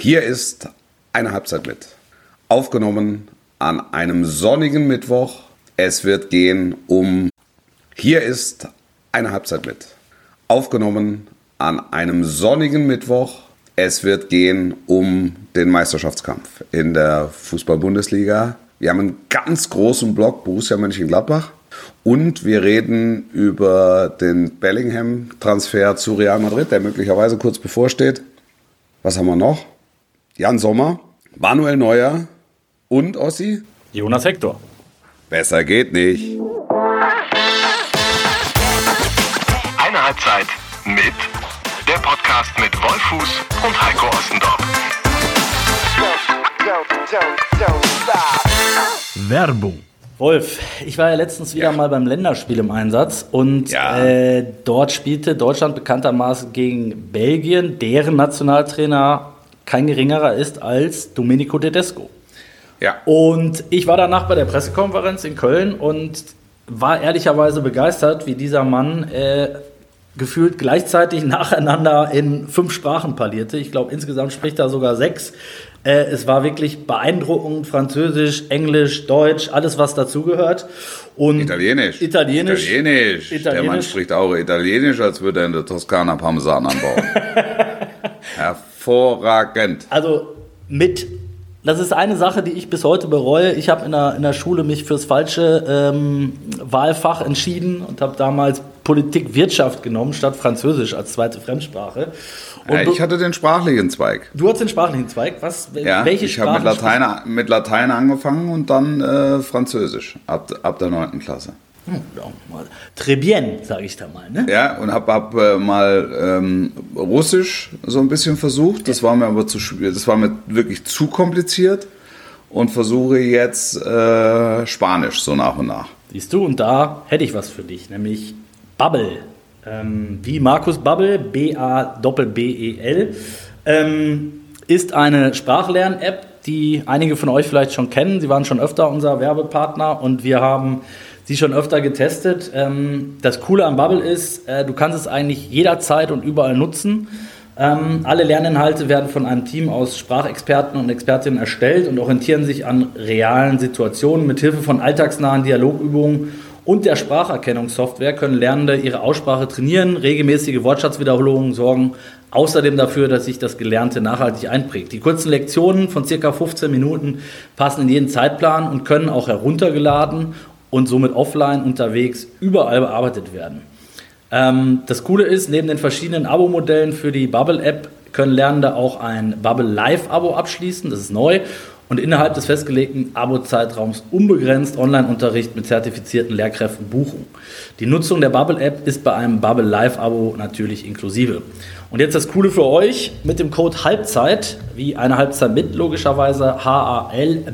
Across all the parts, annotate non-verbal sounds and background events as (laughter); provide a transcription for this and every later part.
Hier ist eine Halbzeit mit. Aufgenommen an einem sonnigen Mittwoch. Es wird gehen um. Hier ist eine Halbzeit mit. Aufgenommen an einem sonnigen Mittwoch. Es wird gehen um den Meisterschaftskampf in der Fußball-Bundesliga. Wir haben einen ganz großen Block Borussia Mönchengladbach und wir reden über den Bellingham-Transfer zu Real Madrid, der möglicherweise kurz bevorsteht. Was haben wir noch? Jan Sommer, Manuel Neuer und Ossi? Jonas Hector. Besser geht nicht. Eine Halbzeit mit der Podcast mit Wolfuß und Heiko Ostendorf. Werbung. Wolf, ich war ja letztens wieder Ja. mal beim Länderspiel im Einsatz und Ja. äh, dort spielte Deutschland bekanntermaßen gegen Belgien, deren Nationaltrainer kein geringerer ist als Domenico Tedesco. Ja. Und ich war danach bei der Pressekonferenz in Köln und war ehrlicherweise begeistert, wie dieser Mann äh, gefühlt gleichzeitig (laughs) nacheinander in fünf Sprachen parlierte. Ich glaube, insgesamt spricht er sogar sechs. Äh, es war wirklich beeindruckend. Französisch, Englisch, Deutsch, alles, was dazugehört. Und Italienisch. Italienisch. Italienisch. Der Mann Italienisch. spricht auch Italienisch, als würde er in der Toskana Parmesan anbauen. (laughs) Hervorragend. Also mit, das ist eine Sache, die ich bis heute bereue. Ich habe in der, in der Schule mich fürs falsche ähm, Wahlfach entschieden und habe damals Politik Wirtschaft genommen statt Französisch als zweite Fremdsprache. Und Ja, ich hatte den sprachlichen Zweig. du hast den sprachlichen Zweig. Was? Ja, welche ich habe mit Latein, mit Latein angefangen und dann äh, Französisch ab, ab der 9. Klasse. Hm. Très bien, sage ich da mal. Ne? Ja, und habe hab, äh, mal ähm, Russisch so ein bisschen versucht. Das war mir aber zu. Das war mir wirklich zu kompliziert. Und versuche jetzt äh, Spanisch so nach und nach. Siehst du, und da hätte ich was für dich, nämlich Bubble. Ähm, wie Markus Bubble, B-A-B-B-E-L, ähm, ist eine Sprachlern-App, die einige von euch vielleicht schon kennen. Sie waren schon öfter unser Werbepartner und wir haben sie schon öfter getestet. Ähm, das Coole am Bubble ist, äh, du kannst es eigentlich jederzeit und überall nutzen. Ähm, alle Lerninhalte werden von einem Team aus Sprachexperten und Expertinnen erstellt und orientieren sich an realen Situationen. Mithilfe von alltagsnahen Dialogübungen und der Spracherkennungssoftware können Lernende ihre Aussprache trainieren. Regelmäßige Wortschatzwiederholungen sorgen außerdem dafür, dass sich das Gelernte nachhaltig einprägt. Die kurzen Lektionen von circa 15 Minuten passen in jeden Zeitplan und können auch heruntergeladen und somit offline unterwegs überall bearbeitet werden. Ähm, das Coole ist, neben den verschiedenen Abo-Modellen für die Bubble-App können Lernende auch ein Bubble Live-Abo abschließen. Das ist neu. Und innerhalb des festgelegten Abo-Zeitraums unbegrenzt Online-Unterricht mit zertifizierten Lehrkräften buchen. Die Nutzung der Bubble-App ist bei einem Bubble Live-Abo natürlich inklusive. Und jetzt das Coole für euch mit dem Code Halbzeit, wie eine Halbzeit mit, logischerweise H-A-L-B-Z-E-I-T,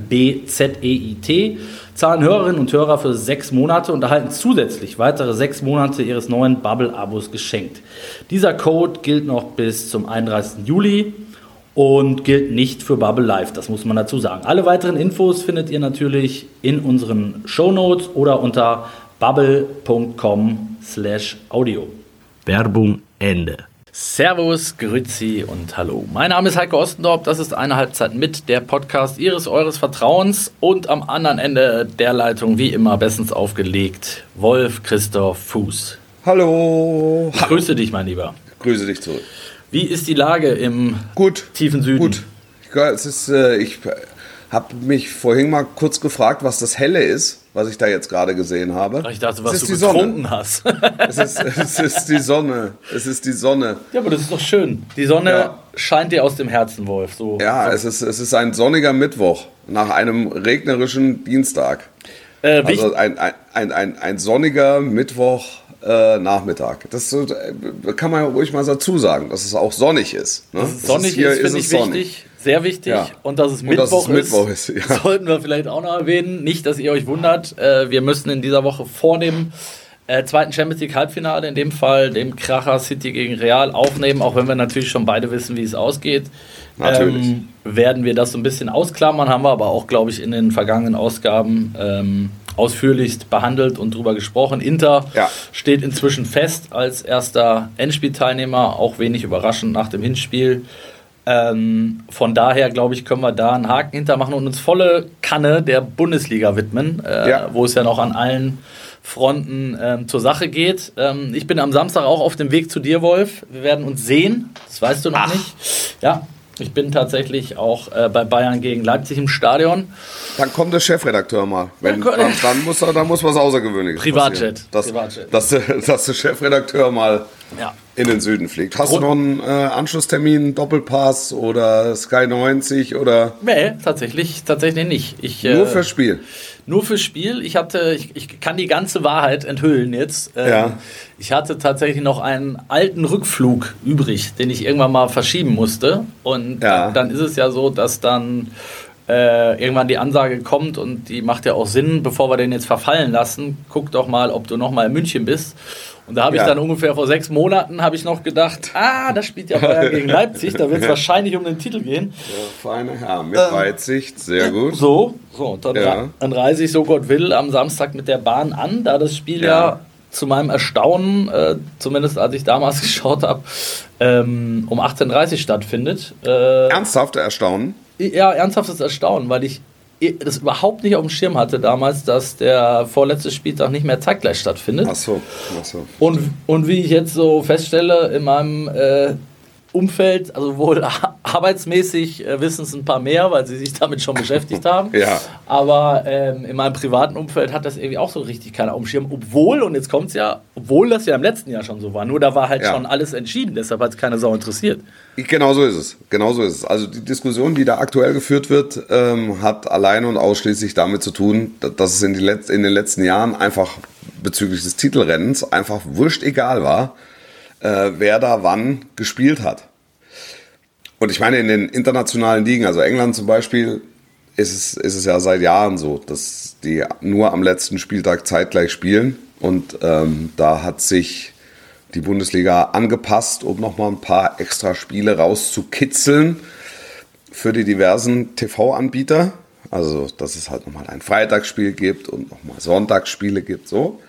zahlen Hörerinnen und Hörer für sechs Monate und erhalten zusätzlich weitere sechs Monate ihres neuen Bubble-Abos geschenkt. Dieser Code gilt noch bis zum 31. Juli und gilt nicht für Bubble Live, das muss man dazu sagen. Alle weiteren Infos findet ihr natürlich in unseren Shownotes oder unter bubble.com slash audio. Werbung Ende. Servus, Grüezi und Hallo. Mein Name ist Heiko Ostendorf, das ist eine Halbzeit mit, der Podcast Ihres, Eures Vertrauens und am anderen Ende der Leitung wie immer bestens aufgelegt Wolf Christoph Fuß. Hallo. Ich grüße dich, mein Lieber. Grüße dich zurück. Wie ist die Lage im Gut. tiefen Süden? Gut. Ich, es ist, äh, ich habe mich vorhin mal kurz gefragt, was das Helle ist, was ich da jetzt gerade gesehen habe. Ich dachte, es was ist du die Sonne. getrunken hast. (laughs) Es ist, es ist die Sonne. Es ist die Sonne. ja, aber das ist doch schön. Die Sonne Ja. scheint dir aus dem Herzen, Wolf. So. Ja, es ist, es ist ein sonniger Mittwoch nach einem regnerischen Dienstag. Äh, Also ein, ein, ein, ein, ein sonniger Mittwoch äh, Nachmittag. Das so, äh, kann man ja ruhig mal dazu sagen, dass es auch sonnig ist. Ne? Dass es sonnig hier ist, finde es ich sonnig. wichtig. Sehr wichtig. Ja. Und dass es Und dass Mittwoch, es Mittwoch ist, ist, ja. (laughs) sollten wir vielleicht auch noch erwähnen. Nicht, dass ihr euch wundert. Äh, wir müssen in dieser Woche vor dem äh, zweiten Champions League Halbfinale, in dem Fall dem Kracher City gegen Real, aufnehmen. Auch wenn wir natürlich schon beide wissen, wie es ausgeht. Natürlich. Ähm, werden wir das so ein bisschen ausklammern, haben wir aber auch, glaube ich, in den vergangenen Ausgaben ähm, ausführlichst behandelt und drüber gesprochen. Inter Ja. steht inzwischen fest als erster Endspielteilnehmer, auch wenig überraschend nach dem Hinspiel. Ähm, von daher, glaube ich, können wir da einen Haken hintermachen und uns volle Kanne der Bundesliga widmen, äh, Ja. wo es ja noch an allen Fronten ähm, zur Sache geht. Ähm, ich bin am Samstag auch auf dem Weg zu dir, Wolf. Wir werden uns sehen. Das weißt du noch Ach. nicht. Ja, ich bin tatsächlich auch äh, bei Bayern gegen Leipzig im Stadion. Dann kommt der Chefredakteur mal. Wenn, Dann dann, kommt- dann, muss, da muss was Außergewöhnliches Privatjet. passieren. Dass, Privatjet. Dass, dass der Chefredakteur mal Ja. in den Süden fliegt. Hast Grund- du noch einen äh, Anschlusstermin, Doppelpass oder Sky 90 oder Nee, tatsächlich, tatsächlich nicht. Ich, äh, nur fürs Spiel? Nur fürs Spiel. Ich hatte, ich, ich kann die ganze Wahrheit enthüllen jetzt. Ähm, Ja. Ich hatte tatsächlich noch einen alten Rückflug übrig, den ich irgendwann mal verschieben musste. Und Ja. dann ist es ja so, dass dann äh, irgendwann die Ansage kommt und die macht ja auch Sinn, bevor wir den jetzt verfallen lassen, guck doch mal, ob du noch mal in München bist. Und da habe ich Ja. dann ungefähr vor sechs Monaten habe ich noch gedacht, ah, das spielt ja Bayern gegen Leipzig, da wird es wahrscheinlich um den Titel gehen. Der feine Herr mit Weitsicht, sehr gut. Ähm, So, so und dann, Ja. dann reise ich, so Gott will, am Samstag mit der Bahn an, da das Spiel ja, Ja. zu meinem Erstaunen, äh, zumindest als ich damals (laughs) geschaut habe, ähm, um 18.30 Uhr stattfindet. Äh, Ernsthaft erstaunen. ja, ernsthaftes Erstaunen, weil ich das überhaupt nicht auf dem Schirm hatte damals, dass der vorletzte Spieltag nicht mehr zeitgleich stattfindet. Ach so, ach so. Und, und wie ich jetzt so feststelle, in meinem äh, Umfeld, also wohl arbeitsmäßig äh, wissen es ein paar mehr, weil sie sich damit schon beschäftigt (laughs) haben. Ja. Aber ähm, in meinem privaten Umfeld hat das irgendwie auch so richtig keiner auf dem Schirm. Obwohl, und jetzt kommt es ja, obwohl das ja im letzten Jahr schon so war, nur da war halt Ja. schon alles entschieden, deshalb hat es keine Sau interessiert. Genau so ist es. Genau so ist es. Also die Diskussion, die da aktuell geführt wird, ähm, hat allein und ausschließlich damit zu tun, da- dass es in, in den letzten Jahren einfach bezüglich des Titelrennens einfach wurscht egal war, äh, wer da wann gespielt hat. Und ich meine, in den internationalen Ligen, also England zum Beispiel, ist es, ist es ja seit Jahren so, dass die nur am letzten Spieltag zeitgleich spielen. Und ähm, da hat sich die Bundesliga angepasst, um nochmal ein paar extra Spiele rauszukitzeln für die diversen TV-Anbieter. Also, dass es halt nochmal ein Freitagsspiel gibt und nochmal Sonntagsspiele gibt, so.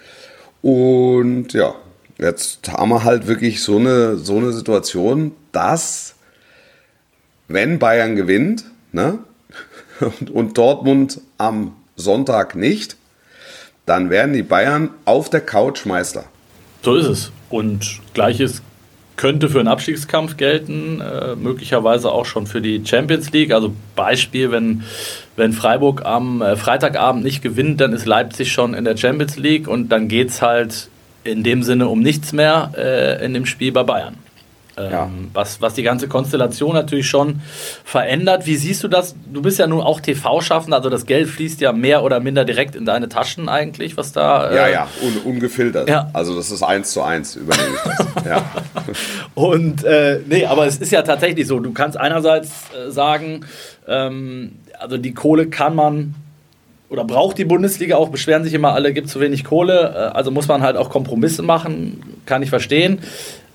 Und ja, jetzt haben wir halt wirklich so eine, so eine Situation, dass, wenn Bayern gewinnt, ne, und, (laughs) und Dortmund am Sonntag nicht, dann werden die Bayern auf der Couch Meister. So ist es. Und gleiches könnte für einen Abstiegskampf gelten, äh, möglicherweise auch schon für die Champions League. Also Beispiel, wenn, wenn Freiburg am äh, Freitagabend nicht gewinnt, dann ist Leipzig schon in der Champions League und dann geht es halt in dem Sinne um nichts mehr äh, in dem Spiel bei Bayern. Ähm, Ja. was, was die ganze Konstellation natürlich schon verändert. Wie siehst du das? Du bist ja nun auch TV-Schaffender, also das Geld fließt ja mehr oder minder direkt in deine Taschen eigentlich, was da. Ja, äh, ja, un, ungefiltert. Ja. Also das ist eins zu eins, übernehme ich das. (laughs) ja. Und äh, nee, aber es ist ja tatsächlich so. Du kannst einerseits äh, sagen, ähm, also die Kohle kann man oder braucht die Bundesliga auch, beschweren sich immer alle, gibt zu wenig Kohle. Äh, also muss man halt auch Kompromisse machen, kann ich verstehen.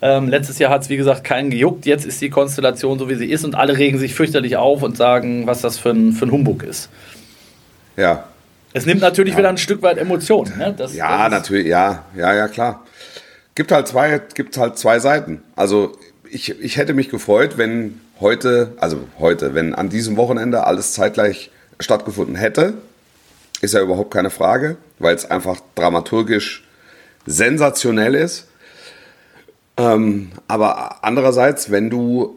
Ähm, letztes Jahr hat es, wie gesagt, keinen gejuckt. Jetzt ist die Konstellation so, wie sie ist und alle regen sich fürchterlich auf und sagen, was das für ein, für ein Humbug ist. ja. Es nimmt natürlich wieder ein Stück weit Emotion. Ne? Das, Ja, das natürlich, ja, ja, ja, klar. Gibt halt zwei, gibt halt zwei Seiten. Also ich, ich hätte mich gefreut, wenn heute, also heute, wenn an diesem Wochenende alles zeitgleich stattgefunden hätte. Ist ja überhaupt keine Frage, weil es einfach dramaturgisch sensationell ist. Ähm, aber andererseits, wenn du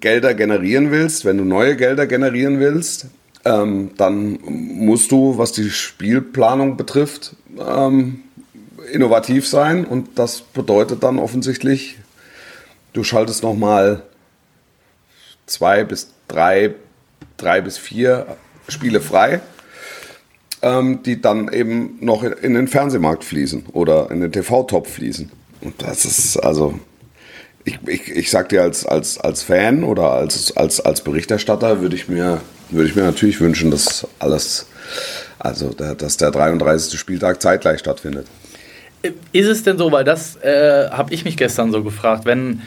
Gelder generieren willst, wenn du neue Gelder generieren willst, ähm, dann musst du, was die Spielplanung betrifft, ähm, innovativ sein. Und das bedeutet dann offensichtlich, du schaltest nochmal zwei bis drei, drei bis vier Spiele frei, ähm, die dann eben noch in, in den Fernsehmarkt fließen oder in den TV-Top fließen. Und das ist also, ich, ich, ich sag dir als, als, als Fan oder als, als, als Berichterstatter würde ich mir, würde ich mir natürlich wünschen, dass alles, also der, dass der 33. Spieltag zeitgleich stattfindet. Ist es denn so, weil das äh, habe ich mich gestern so gefragt, wenn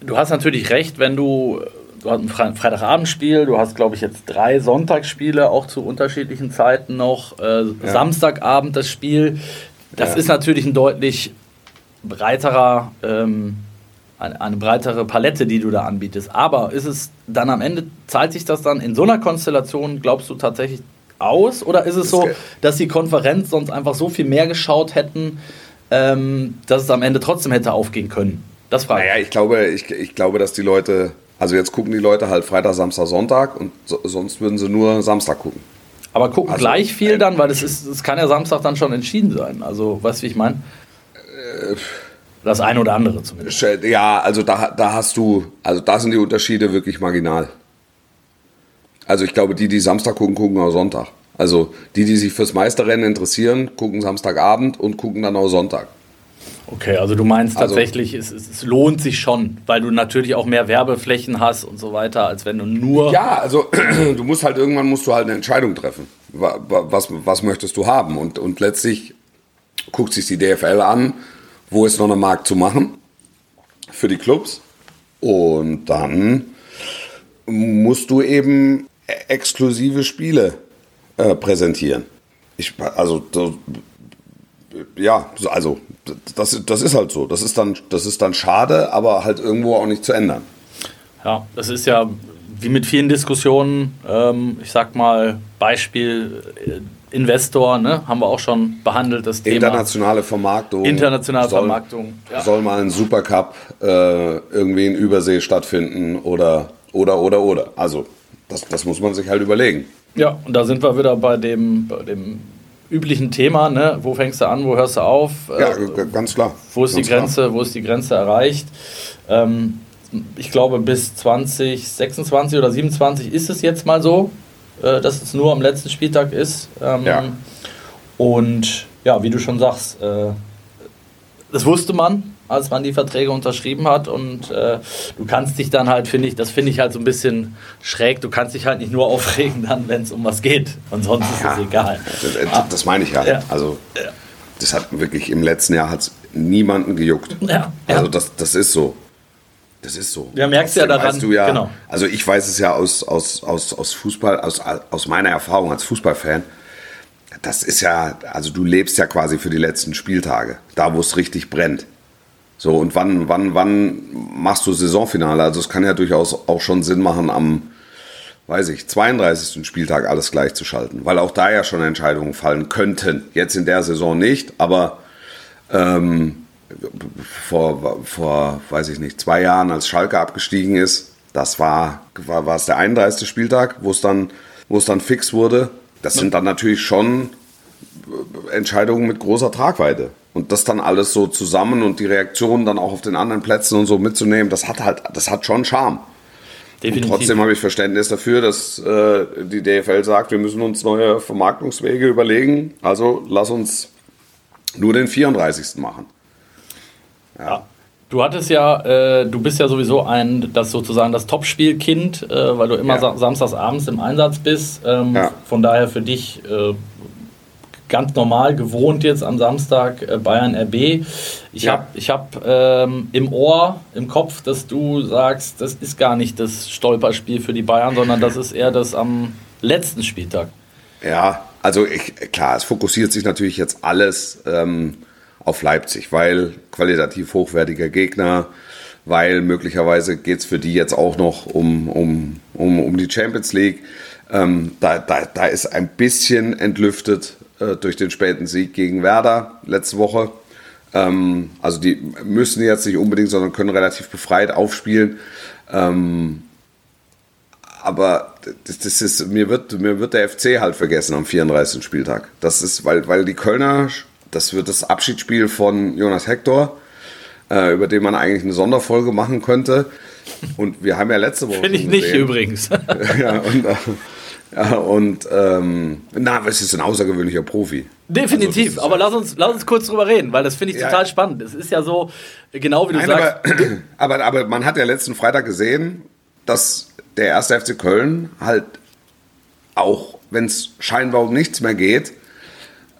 du hast natürlich recht, wenn du du hast ein Fre Freitagabendspiel, du hast glaube ich jetzt drei Sonntagsspiele auch zu unterschiedlichen Zeiten noch, äh, Samstagabend das Spiel, das Ja. ist natürlich ein deutlich breiterer ähm, eine, eine, breitere Palette, die du da anbietest. Aber ist es dann am Ende, zahlt sich das dann in so einer Konstellation, glaubst du tatsächlich aus? Oder ist es so, dass die Konferenz sonst einfach so viel mehr geschaut hätten, ähm, dass es am Ende trotzdem hätte aufgehen können? Das frage ich. Naja, ich glaube, ich, ich glaube, dass die Leute, also jetzt gucken die Leute halt Freitag, Samstag, Sonntag und so, sonst würden sie nur Samstag gucken. Aber gucken also, gleich viel dann, weil es ist, es kann ja Samstag dann schon entschieden sein. Also, weißt du, wie ich meine? Das eine oder andere zumindest. Ja, also da, da hast du, also da sind die Unterschiede wirklich marginal. Also ich glaube, die, die Samstag gucken, gucken auch Sonntag. Also die, die sich fürs Meisterrennen interessieren, gucken Samstagabend und gucken dann auch Sonntag. Okay, also du meinst also, tatsächlich, es, es, lohnt sich schon, weil du natürlich auch mehr Werbeflächen hast und so weiter, als wenn du nur. Ja, also (clears throat) du musst halt irgendwann musst du halt eine Entscheidung treffen. Was, was möchtest du haben? Und, und letztlich guckt sich die DFL an wo ist noch ein Markt zu machen für die Clubs. Und dann musst du eben exklusive Spiele äh, präsentieren. Ich, also, das, ja, also das, das ist halt so. Das ist, dann, das ist dann schade, aber halt irgendwo auch nicht zu ändern. Ja, das ist ja wie mit vielen Diskussionen, ähm, ich sag mal, Beispiel äh, Investor, ne? haben wir auch schon behandelt, das Thema. Internationale Vermarktung. Internationale soll, Vermarktung. Ja. Soll mal ein Supercup äh, irgendwie in Übersee stattfinden oder, oder, oder, oder. Also, das, das muss man sich halt überlegen. Ja, und da sind wir wieder bei dem, bei dem üblichen Thema, ne? wo fängst du an, wo hörst du auf? Ja, ganz klar. Wo ist, ganz die Grenze, klar. wo ist die Grenze erreicht? Ähm, ich glaube, bis 2026 oder 27 ist es jetzt mal so, äh, dass es nur am letzten Spieltag ist. Ähm, ja. Und ja, wie du schon sagst, äh, das wusste man, als man die Verträge unterschrieben hat. Und äh, du kannst dich dann halt, finde ich, das finde ich halt so ein bisschen schräg, du kannst dich halt nicht nur (laughs) aufregen dann, wenn es um was geht. Und sonst ja, ist es egal. Das, äh, das meine ich ja. ja. Also das hat wirklich im letzten Jahr hat's niemanden gejuckt. Ja, also das, das ist so. Das ist so. Ja, merkst du ja daran. Weißt du ja, genau. Also ich weiß es ja aus, aus, aus, aus Fußball, aus, aus meiner Erfahrung als Fußballfan. Das ist ja, also du lebst ja quasi für die letzten Spieltage, da wo es richtig brennt. So, und wann, wann, wann machst du Saisonfinale? Also es kann ja durchaus auch schon Sinn machen, am, weiß ich, 32. Spieltag alles gleichzuschalten, weil auch da ja schon Entscheidungen fallen könnten. Jetzt in der Saison nicht, aber ähm, vor, vor, weiß ich nicht, zwei Jahren, als Schalke abgestiegen ist, das war, war, war es der 31. Spieltag, wo es dann, wo es dann fix wurde. Das sind dann natürlich schon Entscheidungen mit großer Tragweite. Und das dann alles so zusammen und die Reaktionen dann auch auf den anderen Plätzen und so mitzunehmen, das hat halt, das hat schon Charme. Definitiv. Und trotzdem habe ich Verständnis dafür, dass äh, die DFL sagt, wir müssen uns neue Vermarktungswege überlegen. Also lass uns nur den 34. machen. Ja. Du hattest ja, äh, du bist ja sowieso ein, das sozusagen das Topspielkind, äh, weil du immer ja. samstags abends im Einsatz bist. Ähm, ja. Von daher für dich äh, ganz normal gewohnt jetzt am Samstag äh, Bayern RB. Ich ja. habe ich hab, ähm, im Ohr, im Kopf, dass du sagst, das ist gar nicht das Stolperspiel für die Bayern, sondern das ist eher das am letzten Spieltag. Ja, also ich, klar, es fokussiert sich natürlich jetzt alles. Ähm, auf Leipzig, weil qualitativ hochwertiger Gegner, weil möglicherweise geht es für die jetzt auch noch um, um, um, um die Champions League. Ähm, da, da, da ist ein bisschen entlüftet äh, durch den späten Sieg gegen Werder letzte Woche. Ähm, also die müssen jetzt nicht unbedingt, sondern können relativ befreit aufspielen. Ähm, aber das, das, ist, mir wird, mir wird der FC halt vergessen am 34. Spieltag. Das ist, weil, weil die Kölner das wird das Abschiedsspiel von Jonas Hector, äh, über den man eigentlich eine Sonderfolge machen könnte. Und wir haben ja letzte Woche. Finde ich nicht übrigens. (laughs) ja, und, äh, ja, und ähm, na, es ist ein außergewöhnlicher Profi. Definitiv, also aber lass uns, lass uns kurz drüber reden, weil das finde ich ja. total spannend. Es ist ja so, genau wie du Nein, sagst. Aber, (clears throat) aber, aber man hat ja letzten Freitag gesehen, dass der erste FC Köln halt auch, wenn es scheinbar um nichts mehr geht,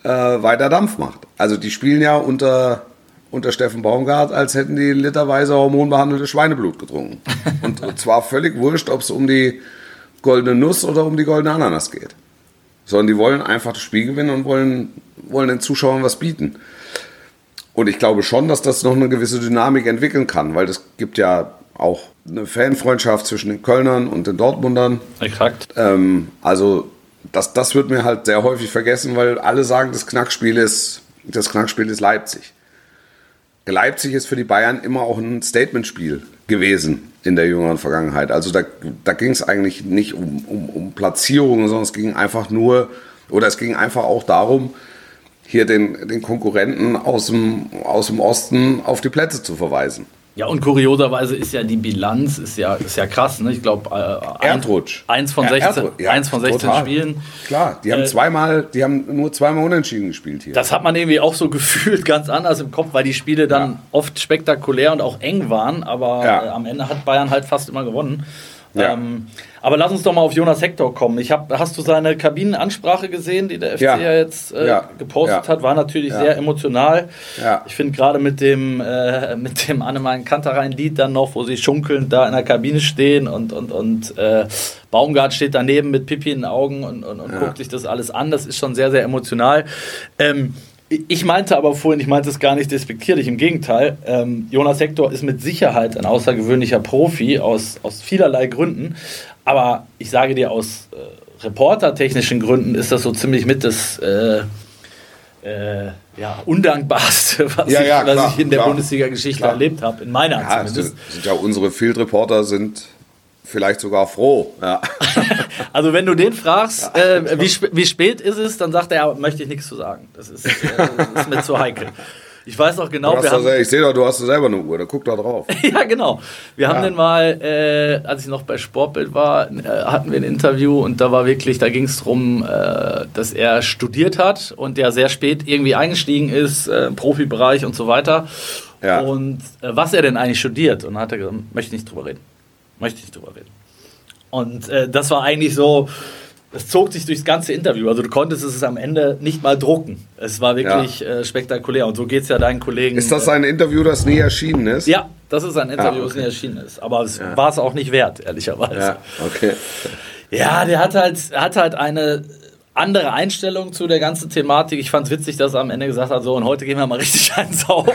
äh, weiter Dampf macht. Also die spielen ja unter, unter Steffen Baumgart, als hätten die literweise hormonbehandelte Schweineblut getrunken. (laughs) Und, und zwar völlig wurscht, ob es um die goldene Nuss oder um die goldene Ananas geht. Sondern die wollen einfach das Spiel gewinnen und wollen, wollen den Zuschauern was bieten. Und ich glaube schon, dass das noch eine gewisse Dynamik entwickeln kann, weil es gibt ja auch eine Fanfreundschaft zwischen den Kölnern und den Dortmundern. Exakt. Ähm, also das, das wird mir halt sehr häufig vergessen, weil alle sagen, das Knackspiel ist, das Knackspiel ist Leipzig. Leipzig ist für die Bayern immer auch ein Statementspiel gewesen in der jüngeren Vergangenheit. Also da, da ging es eigentlich nicht um, um, um Platzierungen, sondern es ging einfach nur, oder es ging einfach auch darum, hier den, den Konkurrenten aus dem, aus dem Osten auf die Plätze zu verweisen. Ja, und kurioserweise ist ja die Bilanz ist ja, ist ja krass. Ne? Ich glaube, äh, Erdrutsch. Eins von Ja, 16, Erdrutsch. Ja, eins von 16 total. Spielen. Klar, die haben Äh, zweimal, die haben nur zweimal unentschieden gespielt hier. Das hat man irgendwie auch so (laughs) gefühlt ganz anders im Kopf, weil die Spiele dann Ja. oft spektakulär und auch eng waren, aber Ja. äh, am Ende hat Bayern halt fast immer gewonnen. Ja. Ähm, aber lass uns doch mal auf Jonas Hector kommen. Ich hab, hast du seine Kabinenansprache gesehen, die der FC ja, Ja. jetzt äh, Ja. gepostet hat? War natürlich sehr emotional. Ich finde gerade mit dem, äh, mit dem Annemann Kanterein-Lied dann noch, wo sie schunkelnd da in der Kabine stehen und, und, und äh, Baumgart steht daneben mit Pipi in den Augen und, und, und guckt sich das alles an. Das ist schon sehr, sehr emotional. Ähm, ich meinte aber vorhin, ich meinte es gar nicht despektierlich, im Gegenteil. Ähm, Jonas Hector ist mit Sicherheit ein außergewöhnlicher Profi aus, aus vielerlei Gründen. Aber ich sage dir, aus äh, reportertechnischen Gründen ist das so ziemlich mit das äh, äh, ja, undankbarste, (laughs) was, Ja, ich, ja, was klar, ich in der Bundesliga-Geschichte erlebt habe. In meiner ja, es zumindest. sind, sind ja unsere Field Reporter sind vielleicht sogar froh. Ja. (laughs) Also wenn du den fragst, äh, wie, sp wie spät ist es, dann sagt er, möchte ich nichts zu sagen. Das ist, äh, das ist mir zu heikel. Ich weiß noch genau, wir haben, ich sehe doch, du hast selber eine Uhr, da guck da drauf. (laughs) ja genau, wir haben Ja. den mal, äh, als ich noch bei Sportbild war, äh, hatten wir ein Interview und da war wirklich, da ging es darum, äh, dass er studiert hat und der sehr spät irgendwie eingestiegen ist, äh, im Profibereich und so weiter. Ja. Und was er denn eigentlich studiert und dann hat er gesagt, möchte ich nicht drüber reden. Möchte ich nicht drüber reden. Und äh, das war eigentlich so, es zog sich durchs ganze Interview. Also du konntest es am Ende nicht mal drucken. Es war wirklich äh, spektakulär. Und so geht es ja deinen Kollegen. Ist das äh, ein Interview, das nie erschienen ist? Ja, das ist ein Interview, Ah, das okay. nie erschienen ist. Aber es war es auch nicht wert, ehrlicherweise. Ja, okay. Ja, der hat halt, hat halt eine andere Einstellung zu der ganzen Thematik. Ich fand es witzig, dass er am Ende gesagt hat, so und heute gehen wir mal richtig (laughs) eins auf.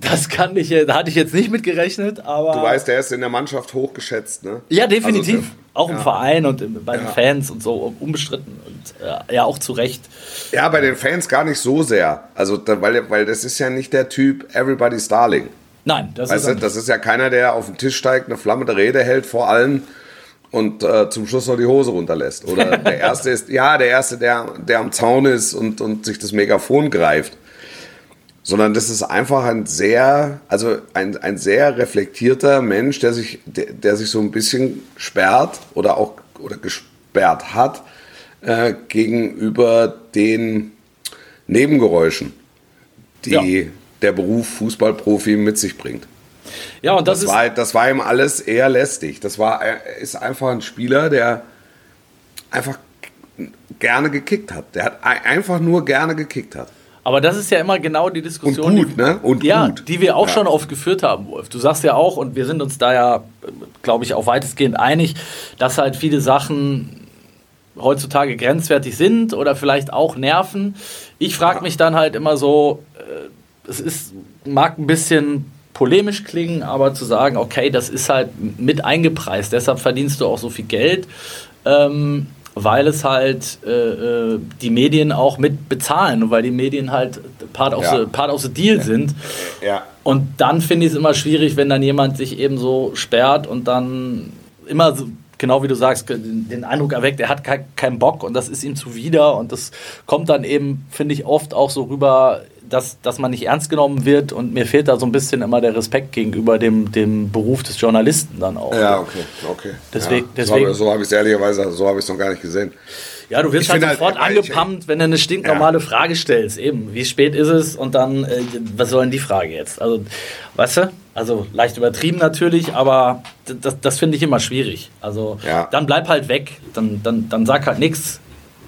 das kann ich, da hatte ich jetzt nicht mit gerechnet, aber. Du weißt, der ist in der Mannschaft hochgeschätzt, ne? ja, definitiv. Also, auch im ja. Verein und bei den Ja. Fans und so unbestritten. Und äh, ja, auch zu Recht. Ja, bei den Fans gar nicht so sehr. Also, weil, weil das ist ja nicht der Typ Everybody's Darling. Nein, das Weißt ist. du, das ist ja keiner, der auf den Tisch steigt, eine flammende Rede hält vor allen und äh, zum Schluss noch die Hose runterlässt. Oder (laughs) der Erste ist, ja, der Erste, der, der am Zaun ist und, und sich das Megafon greift. Sondern das ist einfach ein sehr, also ein, ein sehr reflektierter Mensch, der sich, der, der sich so ein bisschen sperrt oder auch oder gesperrt hat äh, gegenüber den Nebengeräuschen, die Ja. der Beruf Fußballprofi mit sich bringt. Ja, und das, Das ist. war, das war ihm alles eher lästig. Das war, er ist einfach ein Spieler, der einfach gerne gekickt hat. Der hat ein- einfach nur gerne gekickt hat. Aber das ist ja immer genau die Diskussion, Und gut, die, ne? Und ja, gut. die wir auch Ja. schon oft geführt haben, Wolf. Du sagst ja auch, und wir sind uns da ja, glaube ich, auch weitestgehend einig, dass halt viele Sachen heutzutage grenzwertig sind oder vielleicht auch nerven. Ich frage mich dann halt immer so, äh, es ist, mag ein bisschen polemisch klingen, aber zu sagen, okay, das ist halt mit eingepreist, deshalb verdienst du auch so viel Geld. Ähm, weil es halt äh, äh, die Medien auch mit bezahlen und weil die Medien halt Part of, Ja. the, part of the Deal sind. Ja. Und dann finde ich es immer schwierig, wenn dann jemand sich eben so sperrt und dann immer so, genau wie du sagst, den Eindruck erweckt, er hat kein- keinen Bock und das ist ihm zuwider und das kommt dann eben, finde ich, oft auch so rüber, dass, dass man nicht ernst genommen wird und mir fehlt da so ein bisschen immer der Respekt gegenüber dem, dem Beruf des Journalisten dann auch. Ja, okay, okay. Deswegen- ja. deswegen- So, so habe ich es ehrlicherweise, so habe ich es noch gar nicht gesehen. Ja, du wirst Ich halt halt, sofort ich- angepumpt, wenn du eine stinknormale Frage stellst. Eben, wie spät ist es? Und dann, äh, was soll denn die Frage jetzt? Also, weißt du? Also leicht übertrieben natürlich, aber das, das finde ich immer schwierig. Also, Ja. dann bleib halt weg. Dann, dann, dann sag halt nichts.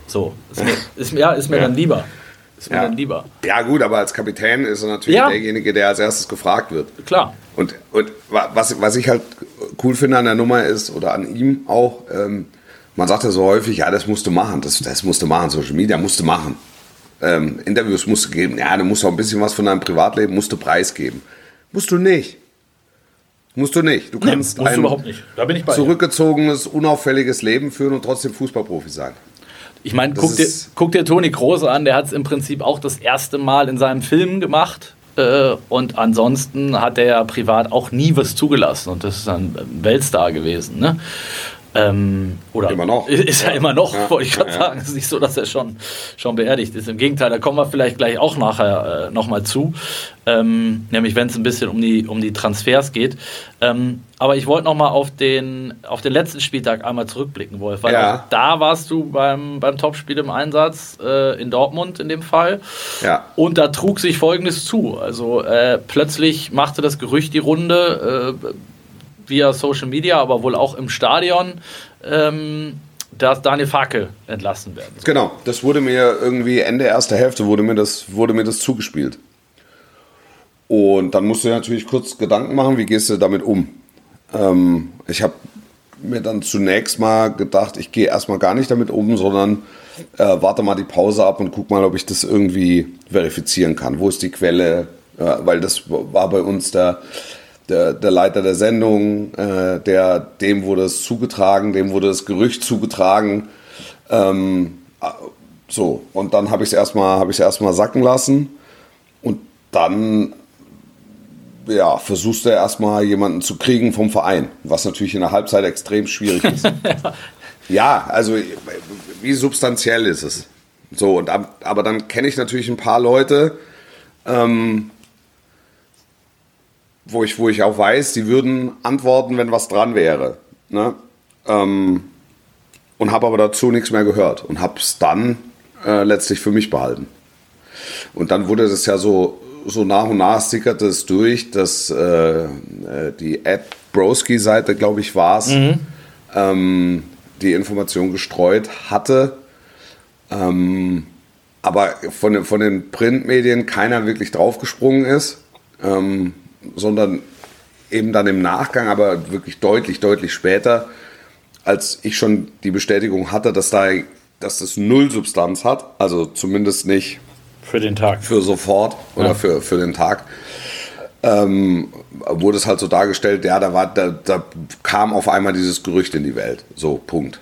So, ist mir, (laughs) ist, ja, ist mir Ja. dann lieber. Ist mir Ja. dann lieber. Ja, gut, aber als Kapitän ist er natürlich Ja. derjenige, der als erstes gefragt wird. Klar. Und, und wa- was, was ich halt cool finde an der Nummer ist, oder an ihm auch, ähm, man sagt ja so häufig, ja, das musst du machen, das, das musst du machen, Social Media musst du machen. Ähm, Interviews musst du geben. Ja, du musst auch ein bisschen was von deinem Privatleben musst du preisgeben. Musst du nicht. Musst du nicht. Du kannst du ein überhaupt nicht. Da bin ich bei dir. zurückgezogenes, unauffälliges Leben führen und trotzdem Fußballprofi sein. Ich meine, guck dir, guck dir Toni Kroos an, der hat es im Prinzip auch das erste Mal in seinem Film gemacht. Äh, und ansonsten hat er ja privat auch nie was zugelassen. Und das ist ein Weltstar gewesen. Ne? Ähm, oder Immer noch. (laughs) Ist er immer noch, Ja, wollte ich gerade ja. sagen. Es ist nicht so, dass er schon, schon beerdigt ist. Im Gegenteil, da kommen wir vielleicht gleich auch nachher äh, nochmal zu. Ähm, nämlich wenn es ein bisschen um die, um die Transfers geht. Ähm, aber ich wollte nochmal auf den, auf den letzten Spieltag einmal zurückblicken, Wolf. Weil Ja. da warst du beim, beim Topspiel im Einsatz, äh, in Dortmund in dem Fall. Ja. Und da trug sich Folgendes zu. Also äh, plötzlich machte das Gerücht die Runde äh, via Social Media, aber wohl auch im Stadion, ähm, dass Daniel Farke entlassen werden soll. Genau, das wurde mir irgendwie Ende erster Hälfte wurde mir das, wurde mir das zugespielt. Und dann musst du natürlich kurz Gedanken machen, wie gehst du damit um? Ähm, ich habe mir dann zunächst mal gedacht, ich gehe erstmal gar nicht damit um, sondern äh, warte mal die Pause ab und guck mal, ob ich das irgendwie verifizieren kann. Wo ist die Quelle? Äh, weil das war bei uns der, der, der Leiter der Sendung, äh, der, dem wurde es zugetragen, dem wurde das Gerücht zugetragen. Ähm, äh, so, und dann habe ich es erstmal hab erstmal sacken lassen. Und dann ja, versuchst du erstmal jemanden zu kriegen vom Verein, was natürlich in der Halbzeit extrem schwierig ist. (laughs) ja, also wie substanziell ist es? So, und ab, aber dann kenne ich natürlich ein paar Leute, ähm, wo, ich, wo ich auch weiß, die würden antworten, wenn was dran wäre. Ne? Ähm, und habe aber dazu nichts mehr gehört und habe es dann äh, letztlich für mich behalten. Und dann wurde das ja so, so nach und nach sickerte es durch, dass äh, äh, die Ed Broski-Seite, glaube ich, war es, ähm, die Information gestreut hatte. Ähm, aber von, den- von den Printmedien keiner wirklich draufgesprungen ist, ähm, sondern eben dann im Nachgang, aber wirklich deutlich, deutlich später, als ich schon die Bestätigung hatte, dass, da, dass das null Substanz hat, also zumindest nicht Für den Tag. für sofort oder für, für den Tag, ähm, wurde es halt so dargestellt, ja, da, war, da, da kam auf einmal dieses Gerücht in die Welt. So, Punkt.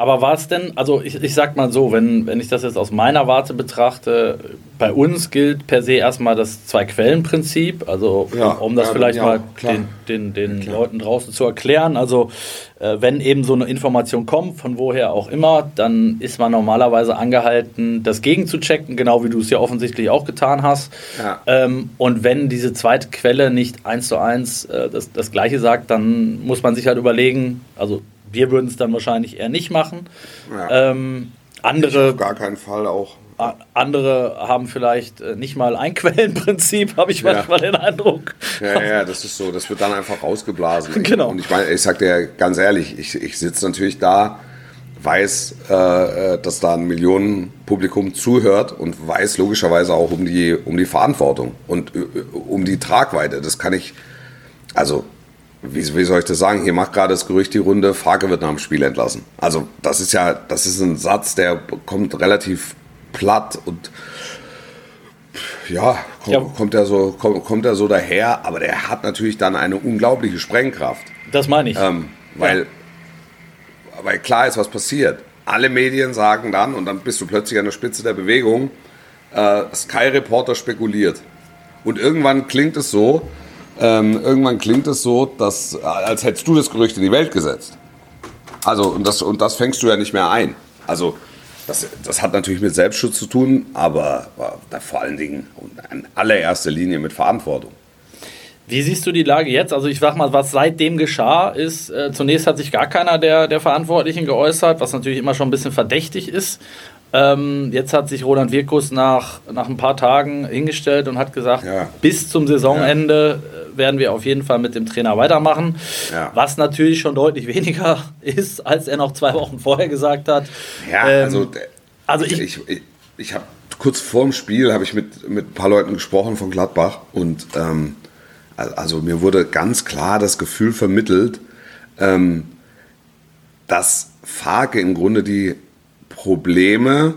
Aber war es denn, also ich, ich sag mal so, wenn, wenn ich das jetzt aus meiner Warte betrachte, bei uns gilt per se erstmal das Zwei-Quellen-Prinzip, also Ja, um, um das ja, vielleicht ja, mal klar. den, den, den Leuten draußen zu erklären. Also äh, wenn eben so eine Information kommt, von woher auch immer, dann ist man normalerweise angehalten, das gegenzuchecken, genau wie du es ja offensichtlich auch getan hast. Ähm, und wenn diese zweite Quelle nicht eins zu eins äh, das, das Gleiche sagt, dann muss man sich halt überlegen, also wir würden es dann wahrscheinlich eher nicht machen. Ja. Ähm, andere, Auf gar keinen Fall auch. andere haben vielleicht äh, nicht mal ein (laughs) Quellenprinzip, habe ich Ja. manchmal den Eindruck. Ja, ja, das ist so. Das wird dann einfach rausgeblasen. (laughs) Genau. Und ich meine, ich sag dir ganz ehrlich, ich, ich sitze natürlich da, weiß, äh, äh, dass da ein Millionenpublikum zuhört und weiß logischerweise auch um die, um die Verantwortung und äh, um die Tragweite. Das kann ich, also, wie, wie soll ich das sagen? Hier macht gerade das Gerücht die Runde, Farke wird nach dem Spiel entlassen. Also, das ist ja, das ist ein Satz, der kommt relativ platt und ja, kommt, Ja. kommt er so, kommt, kommt er so daher, aber der hat natürlich dann eine unglaubliche Sprengkraft. Das meine ich. Ähm, weil, weil klar ist, was passiert. Alle Medien sagen dann, und dann bist du plötzlich an der Spitze der Bewegung, äh, Sky Reporter spekuliert. Und irgendwann klingt es so, ähm, irgendwann klingt es so, dass, als hättest du das Gerücht in die Welt gesetzt. Also, und das, und das fängst du ja nicht mehr ein. Also, das, das hat natürlich mit Selbstschutz zu tun, aber, aber vor allen Dingen in allererster Linie mit Verantwortung. Wie siehst du die Lage jetzt? Also ich sag mal, was seitdem geschah, ist, äh, zunächst hat sich gar keiner der, der Verantwortlichen geäußert, was natürlich immer schon ein bisschen verdächtig ist. Ähm, jetzt hat sich Roland Wirkus nach, nach ein paar Tagen hingestellt und hat gesagt, Ja. bis zum Saisonende äh, werden wir auf jeden Fall mit dem Trainer weitermachen. Ja. Was natürlich schon deutlich weniger (laughs) ist, als er noch zwei Wochen vorher gesagt hat. Ja, Ähm, also, also ich, ich- ich, ich, habe kurz vor dem Spiel habe ich mit, mit ein paar Leuten gesprochen von Gladbach und ähm, al- also mir wurde ganz klar das Gefühl vermittelt, ähm, dass Farke im Grunde die Probleme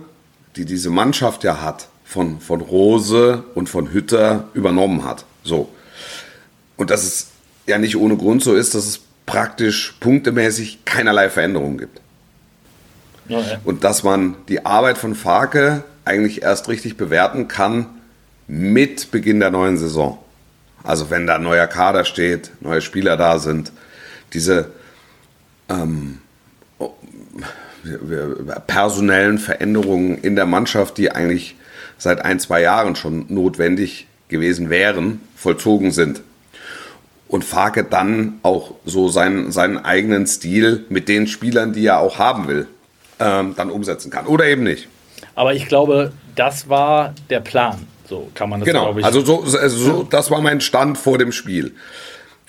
die diese Mannschaft ja hat, von, von Rose und von Hütter übernommen hat. So. Und dass es ja nicht ohne Grund so ist, dass es praktisch punktemäßig keinerlei Veränderungen gibt. Ja. Und dass man die Arbeit von Farke eigentlich erst richtig bewerten kann mit Beginn der neuen Saison. Also wenn da ein neuer Kader steht, neue Spieler da sind, diese ähm, personellen Veränderungen in der Mannschaft, die eigentlich seit ein, zwei Jahren schon notwendig gewesen wären, vollzogen sind. Und Farke dann auch so seinen, seinen eigenen Stil mit den Spielern, die er auch haben will, ähm, dann umsetzen kann. Oder eben nicht. Aber ich glaube, das war der Plan. So kann man das, Genau, glaube ich. also so, also so, das war mein Stand vor dem Spiel.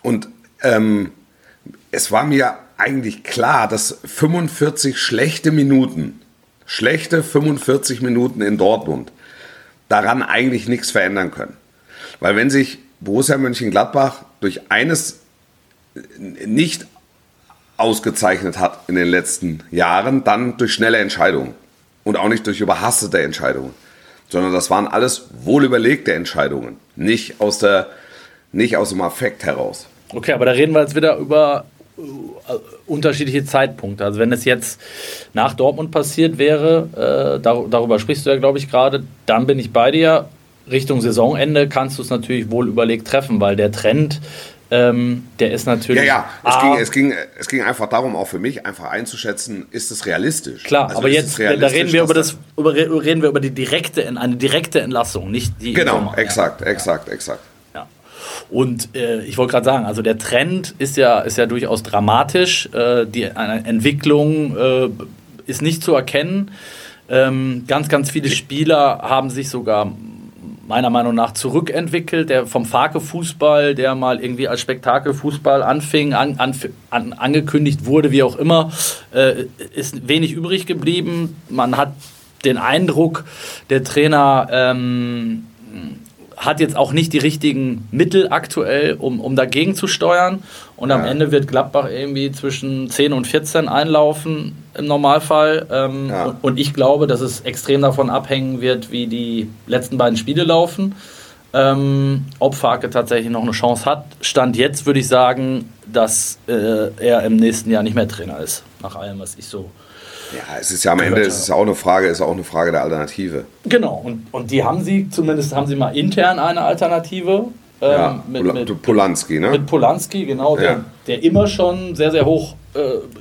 Und ähm, es war mir eigentlich klar, dass 45 schlechte Minuten, schlechte 45 Minuten in Dortmund, daran eigentlich nichts verändern können. Weil wenn sich Borussia Mönchengladbach durch eines nicht ausgezeichnet hat in den letzten Jahren, dann durch schnelle Entscheidungen und auch nicht durch überhastete Entscheidungen, sondern das waren alles wohlüberlegte Entscheidungen, nicht aus, der, nicht aus dem Affekt heraus. Okay, aber da reden wir jetzt wieder über unterschiedliche Zeitpunkte. Also wenn es jetzt nach Dortmund passiert wäre, äh, dar darüber sprichst du ja, glaube ich, gerade, dann bin ich bei dir. Richtung Saisonende kannst du es natürlich wohl überlegt treffen, weil der Trend, ähm, der ist natürlich. Ja, ja, es ging, es, ging, es ging einfach darum, auch für mich einfach einzuschätzen, ist es realistisch? Klar, Also aber jetzt da reden wir über das über, reden wir über die direkte eine direkte Entlassung, nicht die Genau, exakt, exakt, exakt. Und äh, ich wollte gerade sagen, also der Trend ist ja, ist ja durchaus dramatisch. Äh, die Entwicklung äh, ist nicht zu erkennen. Ähm, ganz, ganz viele Spieler haben sich sogar meiner Meinung nach zurückentwickelt. Der vom Farke-Fußball, der mal irgendwie als Spektakelfußball anfing, an, an, an, angekündigt wurde, wie auch immer, äh, ist wenig übrig geblieben. Man hat den Eindruck, der Trainer ähm, hat jetzt auch nicht die richtigen Mittel aktuell, um, um dagegen zu steuern. Und am Ja. Ende wird Gladbach irgendwie zwischen 10 und 14 einlaufen im Normalfall. Ähm, Ja. und, ich glaube, dass es extrem davon abhängen wird, wie die letzten beiden Spiele laufen. Ähm, ob Farke tatsächlich noch eine Chance hat. Stand jetzt würde ich sagen, dass äh, er im nächsten Jahr nicht mehr Trainer ist. Nach allem, was ich so Ja, es ist ja am Ende, es ist ja auch eine Frage, ist auch eine Frage der Alternative. Genau, und, und die haben sie, zumindest haben sie mal intern eine Alternative. ähm, Ja, mit, mit, Polanski, ne? mit Polanski, genau, der, Ja. der immer schon sehr, sehr hoch äh,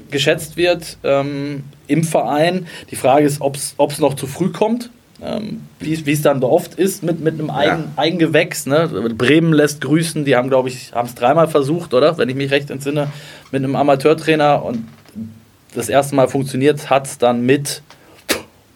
geschätzt wird ähm, im Verein. Die Frage ist, ob es noch zu früh kommt. Ähm, wie es- dann oft ist mit, mit einem Eigen, Ja. Eigengewächs. Ne? Bremen lässt grüßen, die haben, glaube ich, haben es dreimal versucht, oder? Wenn ich mich recht entsinne, mit einem Amateurtrainer und das erste Mal funktioniert hat es dann mit,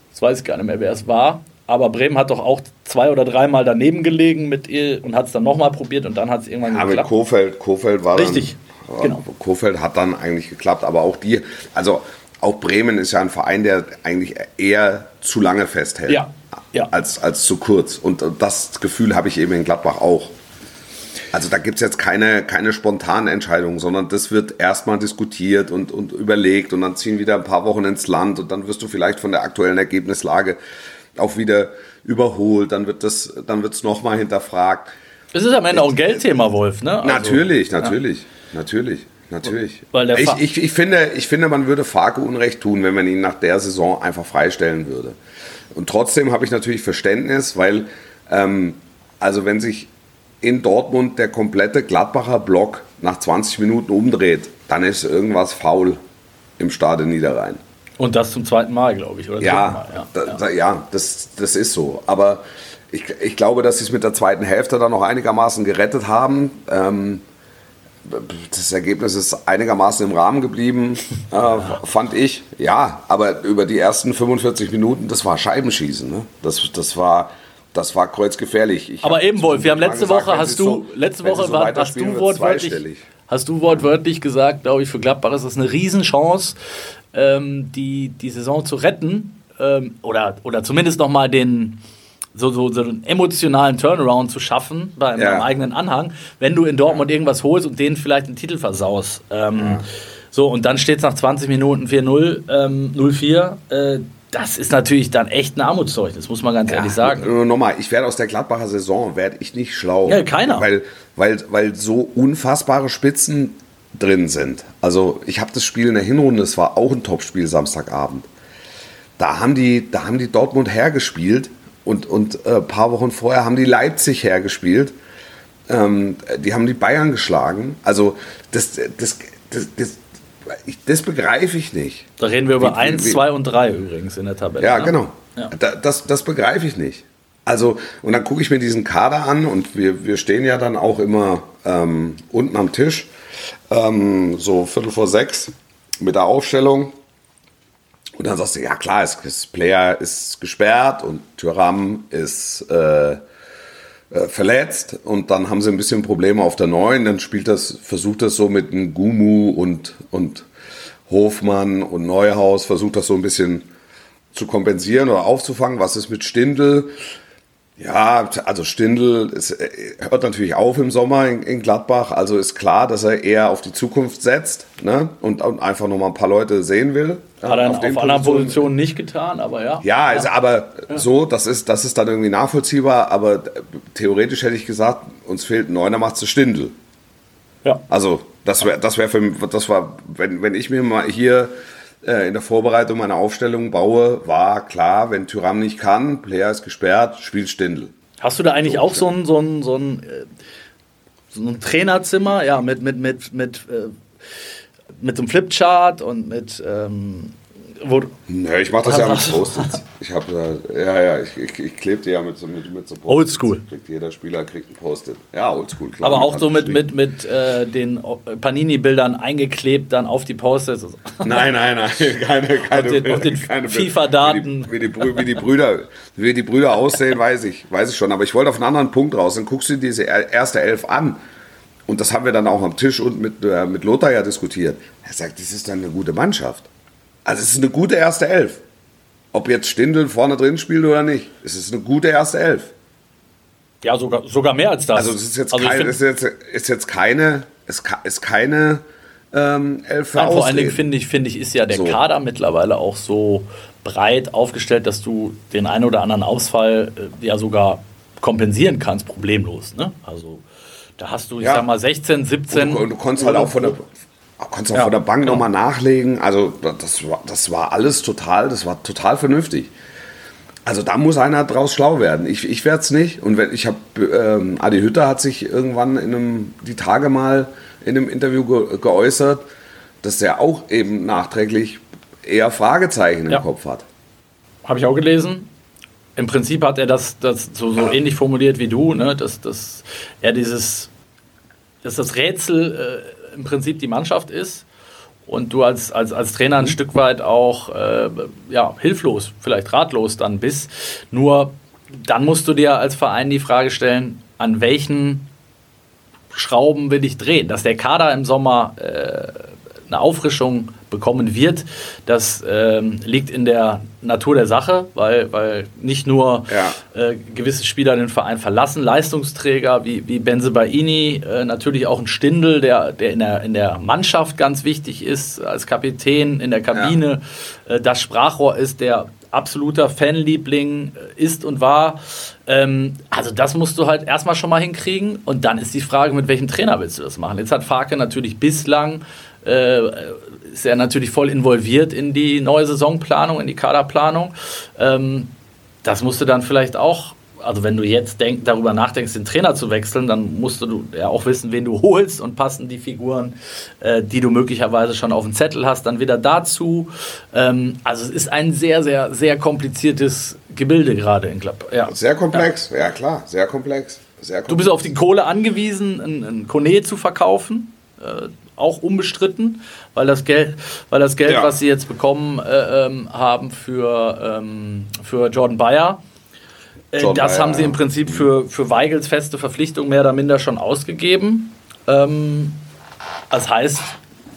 jetzt weiß ich gar nicht mehr, wer es war, aber Bremen hat doch auch zwei oder dreimal daneben gelegen mit ihr und hat es dann nochmal probiert und dann hat es irgendwann Ja, mit geklappt. Kofeld, Kofeld war Richtig, dann, genau. Kofeld hat dann eigentlich geklappt, aber auch die, also auch Bremen ist ja ein Verein, der eigentlich eher zu lange festhält. Ja, ja. Als, als zu kurz. Und das Gefühl habe ich eben in Gladbach auch. Also da gibt es jetzt keine, keine spontanen Entscheidungen, sondern das wird erstmal diskutiert und, und überlegt und dann ziehen wieder ein paar Wochen ins Land und dann wirst du vielleicht von der aktuellen Ergebnislage auch wieder überholt, dann wird das, dann wird es nochmal hinterfragt. Es ist am Ende auch ein Geldthema, Wolf, ne? Also, Natürlich, natürlich, natürlich, natürlich. Weil der ich, ich, ich, finde, ich finde, man würde Farke Unrecht tun, wenn man ihn nach der Saison einfach freistellen würde. Und trotzdem habe ich natürlich Verständnis, weil, ähm, also wenn sich in Dortmund der komplette Gladbacher Block nach 20 Minuten umdreht, dann ist irgendwas faul im Stade Niederrhein. Und das zum zweiten Mal, glaube ich, oder? Ja, Mal, da, da, ja das, das ist so. Aber ich, ich glaube, dass sie es mit der zweiten Hälfte dann noch einigermaßen gerettet haben. Ähm, das Ergebnis ist einigermaßen im Rahmen geblieben, (laughs) äh, fand ich. Ja, aber über die ersten 45 Minuten, das war Scheibenschießen. Ne? Das, das war. Das war kreuzgefährlich. Ich Aber eben, Wolf, wir haben letzte gesagt, Woche, hast du, so- letzte Woche so war, hast du wortwörtlich, hast du wortwörtlich gesagt, glaube ich, für Gladbach ist es eine Riesenchance, ähm, die, die Saison zu retten ähm, oder, oder zumindest nochmal den, so, so, so einen emotionalen Turnaround zu schaffen beim, Ja. beim eigenen Anhang, wenn du in Dortmund irgendwas holst und denen vielleicht den Titel versaust. Ähm, So, und dann steht es nach 20 Minuten 4-0, ähm, 0-4. Äh, das ist natürlich dann echt ein Armutszeugnis, muss man ganz ehrlich sagen. Nur Nochmal, ich werde aus der Gladbacher Saison, werde ich nicht schlau. Ja, keiner. Weil, weil, weil so unfassbare Spitzen drin sind. Also ich habe das Spiel in der Hinrunde, es war auch ein Topspiel Samstagabend. Da haben die, da haben die Dortmund hergespielt und, und äh, ein paar Wochen vorher haben die Leipzig hergespielt. Ähm, die haben die Bayern geschlagen. Also das, das, das, das, ich, das begreife ich nicht. Da reden wir über Wie- wie- 1, wie- 2 und 3 übrigens in der Tabelle. Ja, ne? genau. Ja. Da, das, das begreife ich nicht. Also, und dann gucke ich mir diesen Kader an und wir, wir stehen ja dann auch immer ähm, unten am Tisch, ähm, so Viertel vor sechs mit der Aufstellung. Und dann sagst du, ja klar, das Player ist gesperrt und Tyram ist äh, äh, verletzt und dann haben sie ein bisschen Probleme auf der neuen. Dann spielt das, versucht das so mit einem Gumu und, und Hofmann und Neuhaus, versucht das so ein bisschen zu kompensieren oder aufzufangen. Was ist mit Stindl? Ja, also Stindl ist, äh, hört natürlich auf im Sommer in, in Gladbach. Also ist klar, dass er eher auf die Zukunft setzt ne? und, und einfach noch mal ein paar Leute sehen will. Hat er auf, den anderen Positionen nicht getan, aber ja. ja, Ist aber so, das ist, das ist dann irgendwie nachvollziehbar, aber äh, theoretisch hätte ich gesagt, uns fehlt ein Neuner, macht es Stindl. ja. Also, das wäre, das wäre für mich, das war, wenn, wenn ich mir mal hier in der Vorbereitung meine Aufstellung baue, war klar, wenn Tyram nicht kann, Player ist gesperrt, spielt Stindl. Hast du da eigentlich auch so ein, so ein, so ein, äh, so ein Trainerzimmer, ja, mit, mit, mit, mit, äh, mit so einem Flipchart und mit, ähm, wo, Nö, ich mache das ja mit. Post-its. Ich habe ja, ja, ich, ich, ich klebe die ja mit so, mit, mit so Post-its. Oldschool. Kriegt jeder Spieler kriegt ein Post-it. Ja, oldschool, klar. aber auch so mit, mit, mit äh, den Panini-Bildern eingeklebt, dann auf die Post-its. Nein, nein, nein, (laughs) keine, keine, den- den keine FIFA-Daten. Wie, die- wie, die, wie, die Brüder, wie die Brüder aussehen, weiß ich, weiß ich schon. Aber ich wollte auf einen anderen Punkt raus. Dann guckst du dir diese er- erste Elf an. Und das haben wir dann auch am Tisch und mit, äh, mit Lothar ja diskutiert. Er sagt, das ist dann eine gute Mannschaft. Also es ist eine gute erste Elf. Ob jetzt Stindl vorne drin spielt oder nicht. Es ist eine gute erste Elf. Ja, sogar, sogar mehr als das. Also es ist jetzt, Also ich kein, find- ist jetzt, ist jetzt keine, ist, ist keine ähm, Elf für Nein, vor allen Dingen finde ich, finde ich, ist ja der So. Kader mittlerweile auch so breit aufgestellt, dass du den einen oder anderen Ausfall äh, ja sogar kompensieren kannst, problemlos. Ne? Also da hast du, ich Ja. sag mal, 16, 17. Und du, und du konntest halt auch von der, konntest auch Ja, von der Bank genau. nochmal nachlegen. Also das war, das war alles total, das war total vernünftig. Also da muss einer draus schlau werden. Ich, ich werde es nicht. Und wenn ich habe, ähm, Adi Hütter hat sich irgendwann in einem, die Tage mal in einem Interview ge geäußert, dass der auch eben nachträglich eher Fragezeichen Ja. im Kopf hat. Habe ich auch gelesen. Im Prinzip hat er das, das so, so ähnlich formuliert wie du, ne? dass, dass er dieses, dass das Rätsel äh, im Prinzip die Mannschaft ist und du als, als, als Trainer ein Stück weit auch äh, ja, hilflos, vielleicht ratlos dann bist. Nur dann musst du dir als Verein die Frage stellen, an welchen Schrauben will ich drehen? Dass der Kader im Sommer äh, eine Auffrischung bekommen wird, das ähm, liegt in der Natur der Sache, weil, weil nicht nur Ja. äh, gewisse Spieler den Verein verlassen, Leistungsträger wie, wie Benze Baini, äh, natürlich auch ein Stindel, der, der, in der in der Mannschaft ganz wichtig ist, als Kapitän in der Kabine, äh, das Sprachrohr ist, der absoluter Fanliebling äh, ist und war. Ähm, also das musst du halt erstmal schon mal hinkriegen und dann ist die Frage, mit welchem Trainer willst du das machen? Jetzt hat Farke natürlich bislang äh, ist er natürlich voll involviert in die neue Saisonplanung, in die Kaderplanung. Ähm, das musst du dann vielleicht auch, also wenn du jetzt denk, darüber nachdenkst, den Trainer zu wechseln, dann musst du ja auch wissen, wen du holst und passen die Figuren, äh, die du möglicherweise schon auf dem Zettel hast, dann wieder dazu. Ähm, also es ist ein sehr, sehr, sehr kompliziertes Gebilde gerade in Klapp. Ja. Sehr komplex, ja, klar, sehr komplex. Sehr komplex. Du bist auf die Kohle angewiesen, ein, ein Kone zu verkaufen. Äh, auch unbestritten, weil das Geld, weil das Geld, Ja. was sie jetzt bekommen äh, ähm, haben für, ähm, für Jordan Bayer, äh, Jordan das Bayer, haben sie im ja. Prinzip für, für Weigels feste Verpflichtung mehr oder minder schon ausgegeben. Ähm, das heißt,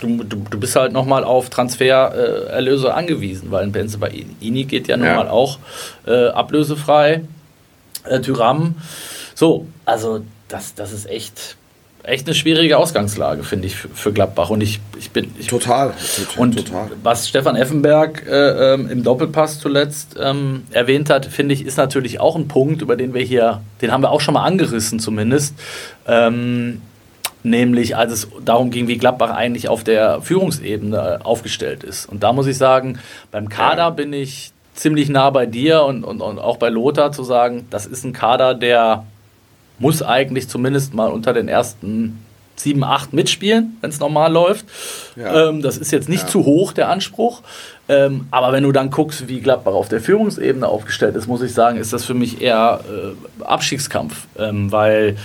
du, du, du bist halt nochmal auf Transfererlöse äh, angewiesen, weil ein Benze bei Ini geht ja nun Ja. mal auch äh, ablösefrei. Äh, Tyram. So, also das, das ist echt echt eine schwierige Ausgangslage, finde ich, für Gladbach. Und ich, ich bin. Ich, total. Und total. was Stefan Effenberg äh, ähm, im Doppelpass zuletzt ähm, erwähnt hat, finde ich, ist natürlich auch ein Punkt, über den wir hier, den haben wir auch schon mal angerissen zumindest. Ähm, nämlich als es darum ging, wie Gladbach eigentlich auf der Führungsebene aufgestellt ist. Und da muss ich sagen, beim Kader bin ich ziemlich nah bei dir und, und, und auch bei Lothar zu sagen, das ist ein Kader, der muss eigentlich zumindest mal unter den ersten sieben, acht mitspielen, wenn es normal läuft. Ja. Ähm, das ist jetzt nicht ja. zu hoch, der Anspruch. Ähm, aber wenn du dann guckst, wie Gladbach auf der Führungsebene aufgestellt ist, muss ich sagen, ist das für mich eher äh, Abstiegskampf. Ähm, weil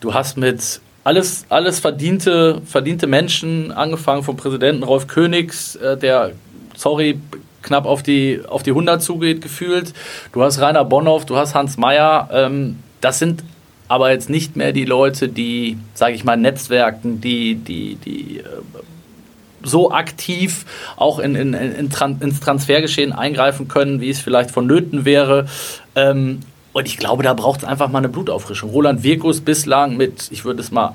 du hast mit alles, alles verdiente, verdiente Menschen, angefangen vom Präsidenten Rolf Königs, äh, der, sorry, knapp auf die, auf die 100 zugeht, gefühlt. Du hast Rainer Bonhoff, du hast Hans Meyer. Ähm, das sind aber jetzt nicht mehr die Leute, die, sage ich mal, Netzwerken, die, die, die äh, so aktiv auch in, in, in, ins Transfergeschehen eingreifen können, wie es vielleicht vonnöten wäre. Ähm, und ich glaube, da braucht es einfach mal eine Blutauffrischung. Roland Wirkus bislang mit, ich würde es mal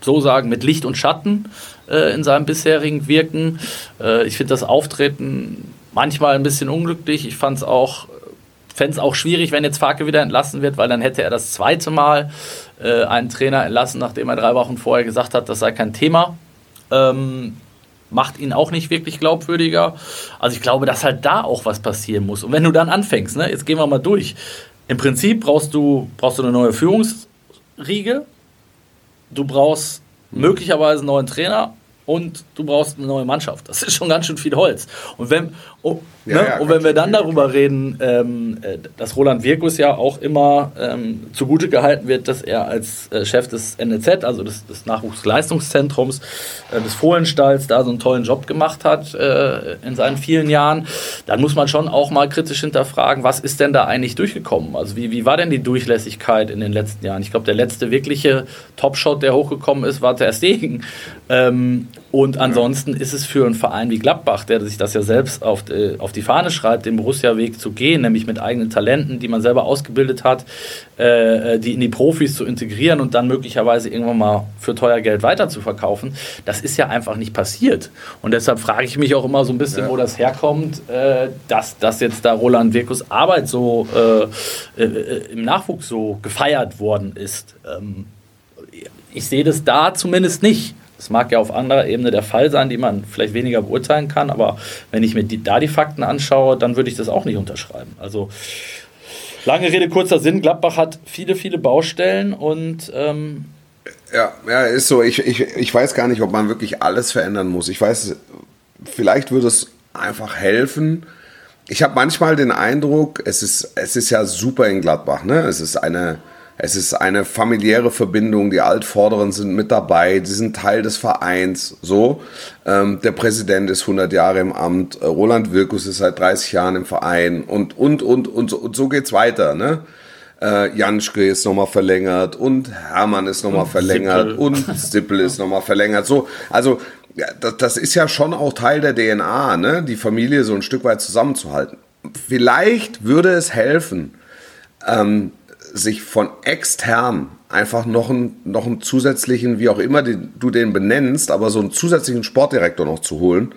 so sagen, mit Licht und Schatten äh, in seinem bisherigen Wirken. Äh, ich finde das Auftreten manchmal ein bisschen unglücklich. Ich fand es auch fände es auch schwierig, wenn jetzt Farke wieder entlassen wird, weil dann hätte er das zweite Mal äh, einen Trainer entlassen, nachdem er drei Wochen vorher gesagt hat, das sei kein Thema. Ähm, macht ihn auch nicht wirklich glaubwürdiger. Also ich glaube, dass halt da auch was passieren muss. Und wenn du dann anfängst, ne, jetzt gehen wir mal durch. Im Prinzip brauchst du, brauchst du eine neue Führungsriege. Du brauchst möglicherweise einen neuen Trainer und du brauchst eine neue Mannschaft. Das ist schon ganz schön viel Holz. Und wenn, oh, ja, ne? ja, und wenn wir dann darüber reden, ähm, äh, dass Roland Wirkus ja auch immer ähm, zugute gehalten wird, dass er als äh, Chef des NLZ, also des, des Nachwuchsleistungszentrums, äh, des Fohlenstalls, da so einen tollen Job gemacht hat äh, in seinen vielen Jahren, dann muss man schon auch mal kritisch hinterfragen, was ist denn da eigentlich durchgekommen? Also wie, wie war denn die Durchlässigkeit in den letzten Jahren? Ich glaube, der letzte wirkliche Topshot, der hochgekommen ist, war der Stegen. Ähm, und ansonsten ist es für einen Verein wie Gladbach, der sich das ja selbst auf, äh, auf die Fahne schreibt, den Borussia-Weg zu gehen, nämlich mit eigenen Talenten, die man selber ausgebildet hat, äh, die in die Profis zu integrieren und dann möglicherweise irgendwann mal für teuer Geld weiter zu verkaufen, das ist ja einfach nicht passiert. Und deshalb frage ich mich auch immer so ein bisschen, ja. wo das herkommt, äh, dass, dass jetzt da Roland Wirkus Arbeit so äh, äh, im Nachwuchs so gefeiert worden ist. Ähm, ich sehe das da zumindest nicht. Das mag ja auf anderer Ebene der Fall sein, die man vielleicht weniger beurteilen kann, aber wenn ich mir die, da die Fakten anschaue, dann würde ich das auch nicht unterschreiben. Also lange Rede, kurzer Sinn, Gladbach hat viele, viele Baustellen und ähm ja, ja, ist so. Ich, ich, ich weiß gar nicht, ob man wirklich alles verändern muss. Ich weiß, vielleicht würde es einfach helfen. Ich habe manchmal den Eindruck, es ist, es ist ja super in Gladbach. Ne? Es ist eine, es ist eine familiäre Verbindung, die Altvorderen sind mit dabei, sie sind Teil des Vereins. So, ähm, der Präsident ist 100 Jahre im Amt, äh, Roland Wirkus ist seit 30 Jahren im Verein und, und, und, und, so, und so geht's weiter. Ne? Äh, Janschke ist nochmal verlängert und Hermann ist nochmal verlängert Sippel. und Sippel ist nochmal verlängert. So, also das, das ist ja schon auch Teil der DNA, ne? die Familie so ein Stück weit zusammenzuhalten. Vielleicht würde es helfen, ähm, sich von extern einfach noch einen, noch einen zusätzlichen, wie auch immer den, du den benennst, aber so einen zusätzlichen Sportdirektor noch zu holen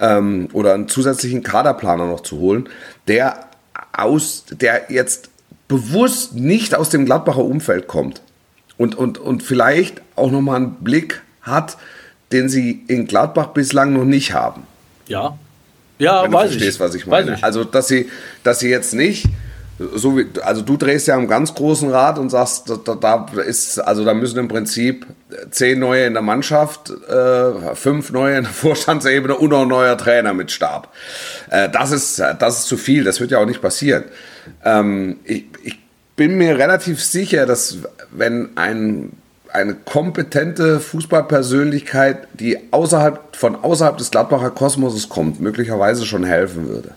ähm, oder einen zusätzlichen Kaderplaner noch zu holen, der aus, der jetzt bewusst nicht aus dem Gladbacher Umfeld kommt und, und, und vielleicht auch nochmal einen Blick hat, den sie in Gladbach bislang noch nicht haben. Ja. Ja, Wenn du verstehst, ich. was ich meine. Ich. Also, dass sie, dass sie jetzt nicht so wie, also du drehst ja am ganz großen Rad und sagst, da, da, ist, also da müssen im Prinzip zehn neue in der Mannschaft, äh, fünf neue in der (laughs) Vorstandsebene und noch ein neuer Trainer mit Stab. Äh, das ist, das ist zu viel. Das wird ja auch nicht passieren. Ähm, ich, ich bin mir relativ sicher, dass wenn ein eine kompetente Fußballpersönlichkeit, die außerhalb von außerhalb des Gladbacher Kosmoses kommt, möglicherweise schon helfen würde.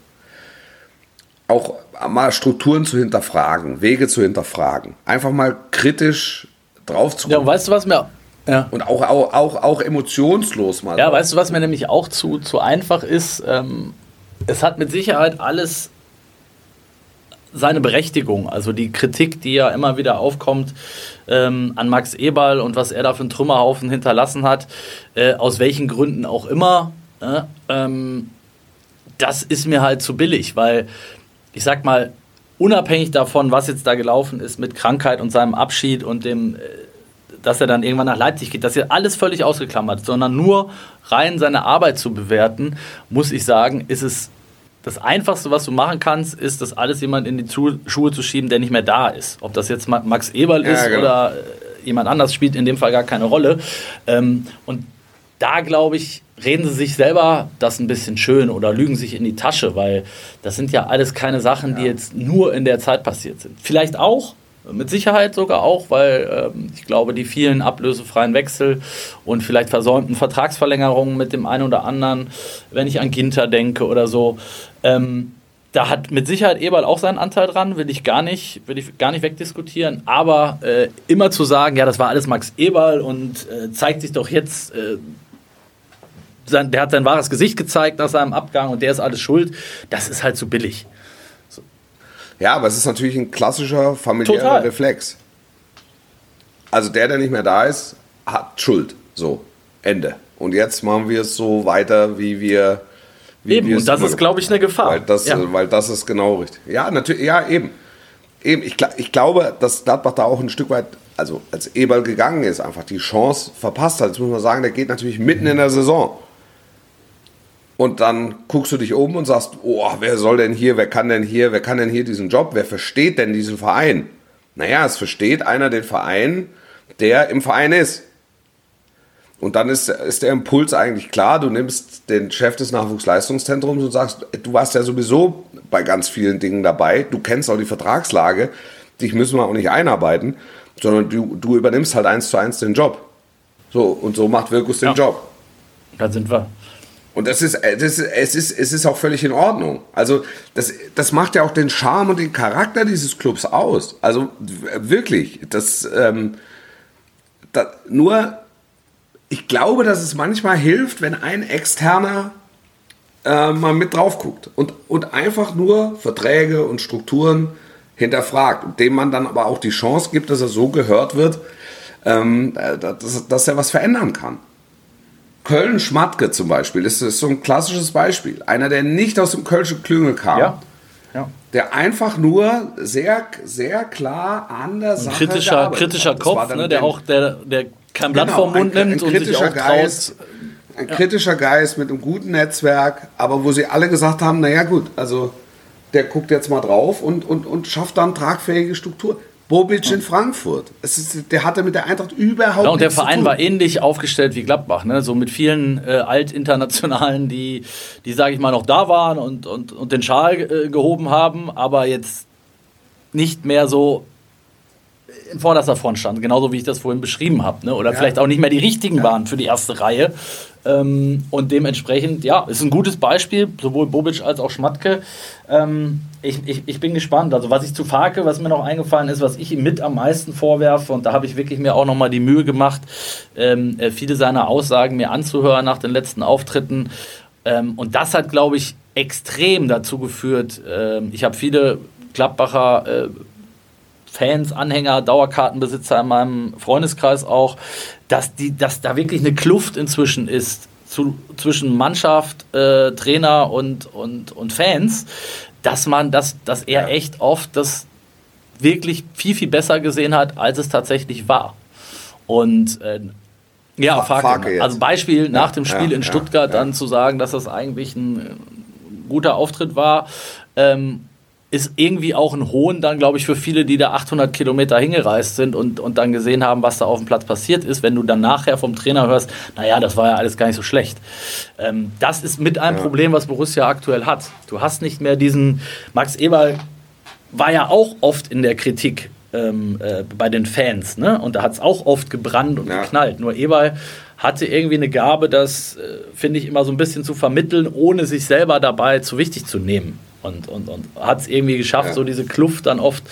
Auch mal Strukturen zu hinterfragen, Wege zu hinterfragen, einfach mal kritisch drauf zu gucken. Ja, weißt du, was mir ja. Und auch, auch, auch, auch emotionslos mal. Ja, weißt du, was mir nämlich auch zu, zu einfach ist? Ähm, es hat mit Sicherheit alles seine Berechtigung. Also die Kritik, die ja immer wieder aufkommt ähm, an Max Eberl und was er da für einen Trümmerhaufen hinterlassen hat, äh, aus welchen Gründen auch immer, äh, ähm, das ist mir halt zu billig, weil ich sag mal, unabhängig davon, was jetzt da gelaufen ist mit Krankheit und seinem Abschied und dem, äh, dass er dann irgendwann nach Leipzig geht, das ist alles völlig ausgeklammert, sondern nur rein seine Arbeit zu bewerten, muss ich sagen, ist es das Einfachste, was du machen kannst, ist, das alles jemand in die Schuhe zu schieben, der nicht mehr da ist. Ob das jetzt Max Eberl ist ja, genau. oder äh, jemand anders, spielt in dem Fall gar keine Rolle. Ähm, und da glaube ich, reden sie sich selber das ein bisschen schön oder lügen sich in die Tasche, weil das sind ja alles keine Sachen, die jetzt nur in der Zeit passiert sind. Vielleicht auch, mit Sicherheit sogar auch, weil ähm, ich glaube, die vielen ablösefreien Wechsel und vielleicht versäumten Vertragsverlängerungen mit dem einen oder anderen, wenn ich an Ginter denke oder so, ähm, da hat mit Sicherheit Eberl auch seinen Anteil dran, will ich gar nicht, will ich gar nicht wegdiskutieren. Aber äh, immer zu sagen, ja, das war alles Max Eberl und äh, zeigt sich doch jetzt, äh, sein, der hat sein wahres Gesicht gezeigt nach seinem Abgang und der ist alles schuld, das ist halt zu billig. So. Ja, aber es ist natürlich ein klassischer familiärer Total. Reflex. Also der, der nicht mehr da ist, hat Schuld. So, Ende. Und jetzt machen wir es so weiter, wie wir. Wie eben, und das ist, glaube ich, eine Gefahr. Weil das, ja. weil das ist genau richtig. Ja, natürlich, ja, eben. Eben, ich, ich glaube, dass Gladbach da auch ein Stück weit, also als Eberl gegangen ist, einfach die Chance verpasst hat. Jetzt muss man sagen, der geht natürlich mitten in der Saison. Und dann guckst du dich um und sagst, oh, wer soll denn hier, wer kann denn hier, wer kann denn hier diesen Job, wer versteht denn diesen Verein? Naja, es versteht einer den Verein, der im Verein ist. Und dann ist, ist der Impuls eigentlich klar, du nimmst den Chef des Nachwuchsleistungszentrums und sagst, du warst ja sowieso bei ganz vielen Dingen dabei, du kennst auch die Vertragslage, dich müssen wir auch nicht einarbeiten, sondern du, du übernimmst halt eins zu eins den Job. So, und so macht Wirkus den ja. Job. Da sind wir. Und das ist, äh, das es ist, es ist auch völlig in Ordnung. Also, das, das macht ja auch den Charme und den Charakter dieses Clubs aus. Also, wirklich. Das, ähm, das, nur, ich glaube, dass es manchmal hilft, wenn ein Externer äh, mal mit drauf guckt und, und einfach nur Verträge und Strukturen hinterfragt, dem man dann aber auch die Chance gibt, dass er so gehört wird, ähm, äh, dass, dass er was verändern kann. Köln-Schmatke zum Beispiel ist, ist so ein klassisches Beispiel. Einer, der nicht aus dem Kölschen Klüngel kam. Ja. Ja. Der einfach nur sehr, sehr klar an der Sache kritischer, kritischer Kopf, ne, der auch der, der kein Blatt genau, vom Mund ein, nimmt ein und sich auch Geist, traut. Ein ja. kritischer Geist mit einem guten Netzwerk, aber wo sie alle gesagt haben, naja gut, also der guckt jetzt mal drauf und, und, und schafft dann tragfähige Struktur. Bobic in Frankfurt. Ist, der hatte mit der Eintracht überhaupt ja, und der Verein war ähnlich aufgestellt wie Gladbach, ne? so mit vielen äh, Altinternationalen, die, die sage ich mal, noch da waren und, und, und den Schal äh, gehoben haben, aber jetzt nicht mehr so in vorderster Front standen, genauso wie ich das vorhin beschrieben habe. Ne? Oder ja. vielleicht auch nicht mehr die richtigen ja. waren für die erste Reihe. Ähm, und dementsprechend, ja, ist ein gutes Beispiel, sowohl Bobic als auch Schmatke. Ähm, ich, ich, ich bin gespannt. Also, was ich zu Farke, was mir noch eingefallen ist, was ich ihm mit am meisten vorwerfe, und da habe ich wirklich mir auch nochmal die Mühe gemacht, ähm, äh, viele seiner Aussagen mir anzuhören nach den letzten Auftritten. Ähm, und das hat, glaube ich, extrem dazu geführt. Ähm, ich habe viele Gladbacher. Äh, Fans, Anhänger, Dauerkartenbesitzer in meinem Freundeskreis auch, dass, die, dass da wirklich eine Kluft inzwischen ist zu, zwischen Mannschaft, äh, Trainer und, und, und Fans, dass man, dass, dass er ja. echt oft das wirklich viel, viel besser gesehen hat, als es tatsächlich war. Und äh, ja, Farke. Also Beispiel ja, nach dem Spiel ja, in Stuttgart dann zu sagen, dass das eigentlich ein äh, guter Auftritt war. Ähm, ist irgendwie auch ein Hohn dann, glaube ich, für viele, die da 800 Kilometer hingereist sind und, und dann gesehen haben, was da auf dem Platz passiert ist, wenn du dann nachher vom Trainer hörst, naja, das war ja alles gar nicht so schlecht. Ähm, das ist mit einem ja. Problem, was Borussia aktuell hat. Du hast nicht mehr diesen, Max Eberl war ja auch oft in der Kritik ähm, äh, bei den Fans, ne? und da hat es auch oft gebrannt und ja. geknallt. Nur Eberl hatte irgendwie eine Gabe, das, äh, finde ich, immer so ein bisschen zu vermitteln, ohne sich selber dabei zu wichtig zu nehmen und, und, und hat es irgendwie geschafft, ja. so diese Kluft dann oft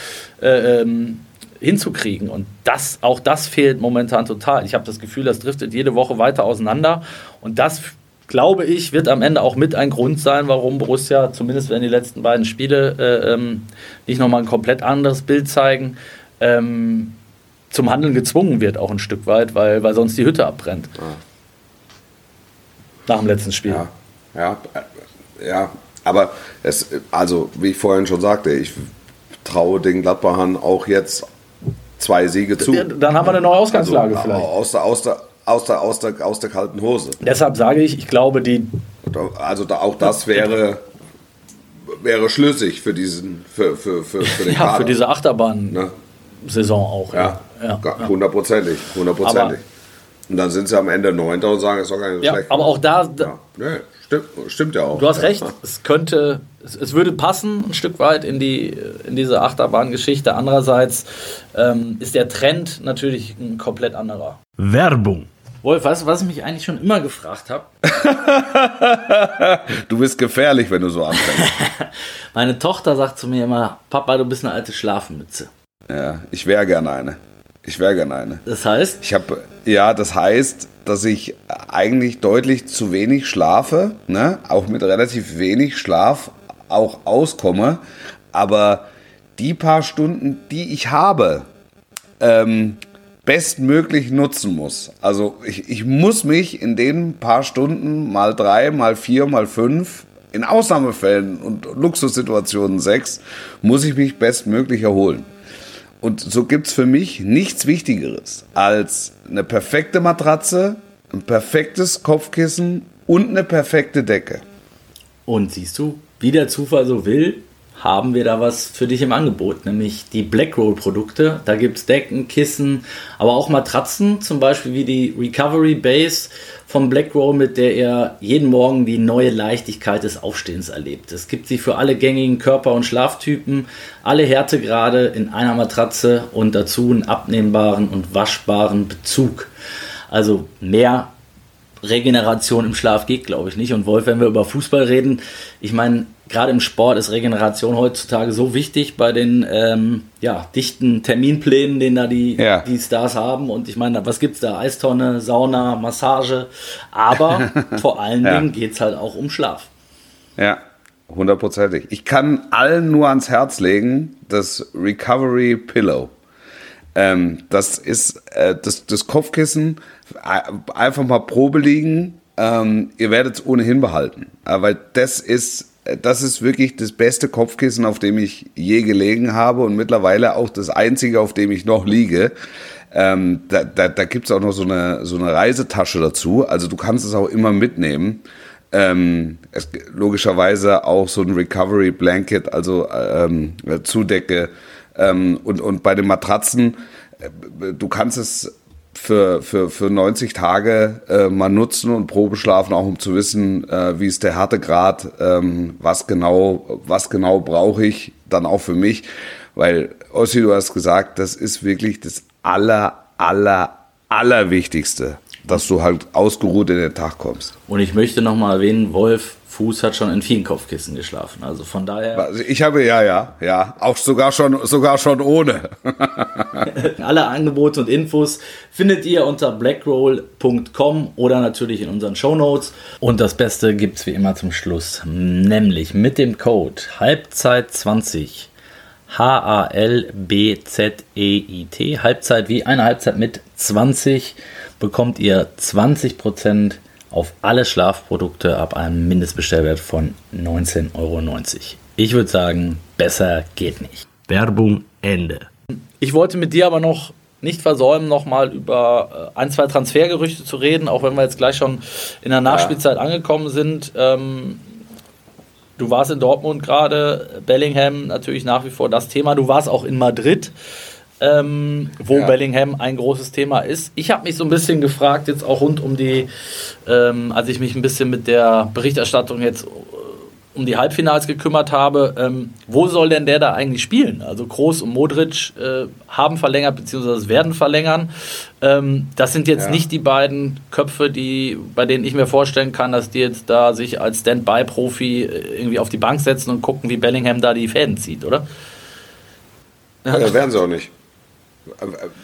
äh, ähm, hinzukriegen. Und das, auch das fehlt momentan total. Ich habe das Gefühl, das driftet jede Woche weiter auseinander. Und das glaube ich, wird am Ende auch mit ein Grund sein, warum Borussia, zumindest wenn die letzten beiden Spiele äh, ähm, nicht nochmal ein komplett anderes Bild zeigen, ähm, zum Handeln gezwungen wird, auch ein Stück weit, weil, weil sonst die Hütte abbrennt. Ja. Nach dem letzten Spiel. Ja, ja, äh, ja. Aber es, also wie ich vorhin schon sagte, ich traue den Gladbachern auch jetzt zwei Siege zu. Dann haben wir eine neue Ausgangslage also, vielleicht. Aus der, aus der, aus der, aus der, aus der kalten Hose. Deshalb sage ich, ich glaube, die. Also da, auch das wäre, wäre schlüssig für diesen, für, für, für, für den (laughs) Ja, Kader. für diese Achterbahn-Saison ne? auch. Ja, ja. hundertprozentig, hundertprozentig. Und dann sind sie am Ende Neunter und sagen, es ist doch gar nicht so ja, schlecht. Aber auch da. Ja. Stimmt, stimmt ja auch. Du hast recht, es könnte, es, es, würde passen ein Stück weit in, die, in diese Achterbahn-Geschichte. Andererseits ähm, ist der Trend natürlich ein komplett anderer. Werbung. Wolf, weißt du, was ich mich eigentlich schon immer gefragt habe? (laughs) du bist gefährlich, wenn du so anfängst. (laughs) Meine Tochter sagt zu mir immer, Papa, du bist eine alte Schlafmütze. Ja, ich wäre gerne eine. Ich wäre gerne eine. Das heißt? Ich habe, ja, das heißt, dass ich eigentlich deutlich zu wenig schlafe, ne? auch mit relativ wenig Schlaf auch auskomme. Aber die paar Stunden, die ich habe, ähm, bestmöglich nutzen muss. Also ich, ich muss mich in den paar Stunden mal drei, mal vier, mal fünf, in Ausnahmefällen und Luxussituationen sechs, muss ich mich bestmöglich erholen. Und so gibt es für mich nichts Wichtigeres als eine perfekte Matratze, ein perfektes Kopfkissen und eine perfekte Decke. Und siehst du, wie der Zufall so will, haben wir da was für dich im Angebot, nämlich die Blackroll-Produkte. Da gibt es Decken, Kissen, aber auch Matratzen, zum Beispiel wie die Recovery Base von Blackroll, mit der er jeden Morgen die neue Leichtigkeit des Aufstehens erlebt. Es gibt sie für alle gängigen Körper- und Schlaftypen, alle Härtegrade in einer Matratze und dazu einen abnehmbaren und waschbaren Bezug. Also mehr Regeneration im Schlaf geht, glaube ich nicht. Und Wolf, wenn wir über Fußball reden, ich meine, gerade im Sport ist Regeneration heutzutage so wichtig bei den ähm, ja, dichten Terminplänen, den da die, ja. die Stars haben. Und ich meine, was gibt es da? Eistonne, Sauna, Massage. Aber (laughs) vor allen ja. Dingen geht es halt auch um Schlaf. Ja, hundertprozentig. Ich kann allen nur ans Herz legen, das Recovery Pillow. Ähm, das ist äh, das, das Kopfkissen, einfach mal Probe liegen. Ähm, ihr werdet es ohnehin behalten. Aber das ist das ist wirklich das beste Kopfkissen, auf dem ich je gelegen habe und mittlerweile auch das einzige, auf dem ich noch liege. Ähm, da da, da gibt es auch noch so eine, so eine Reisetasche dazu. Also du kannst es auch immer mitnehmen. Ähm, es, logischerweise auch so ein Recovery Blanket, also ähm, Zudecke. Ähm, und, und bei den Matratzen, äh, du kannst es für, für, für 90 Tage äh, mal nutzen und Probe schlafen, auch um zu wissen, äh, wie ist der Härtegrad, ähm, was genau, was genau brauche ich dann auch für mich. Weil, Ossi, du hast gesagt, das ist wirklich das aller, aller, allerwichtigste, dass du halt ausgeruht in den Tag kommst. Und ich möchte nochmal erwähnen, Wolf Fuß hat schon in vielen Kopfkissen geschlafen. Also von daher. Ich habe ja, ja, ja, auch sogar schon, sogar schon ohne. (laughs) Alle Angebote und Infos findet ihr unter blackroll.com oder natürlich in unseren Show Notes. Und das Beste gibt es wie immer zum Schluss, nämlich mit dem Code Halbzeit 20 H-A-L-B-Z-E-I-T. Halbzeit wie eine Halbzeit mit 20 bekommt ihr 20% auf alle Schlafprodukte ab einem Mindestbestellwert von 19,90 Euro. Ich würde sagen, besser geht nicht. Werbung Ende. Ich wollte mit dir aber noch nicht versäumen, nochmal über äh, ein, zwei Transfergerüchte zu reden, auch wenn wir jetzt gleich schon in der Nachspielzeit ja. angekommen sind. Ähm, du warst in Dortmund gerade, Bellingham natürlich nach wie vor das Thema. Du warst auch in Madrid ähm, wo ja. Bellingham ein großes Thema ist. Ich habe mich so ein bisschen gefragt, jetzt auch rund um die, ähm, als ich mich ein bisschen mit der Berichterstattung jetzt äh, um die Halbfinals gekümmert habe, ähm, wo soll denn der da eigentlich spielen? Also Groß und Modric äh, haben verlängert bzw. werden verlängern. Ähm, das sind jetzt ja. nicht die beiden Köpfe, die, bei denen ich mir vorstellen kann, dass die jetzt da sich als Standby-Profi äh, irgendwie auf die Bank setzen und gucken, wie Bellingham da die Fäden zieht, oder? Ja, werden sie auch nicht.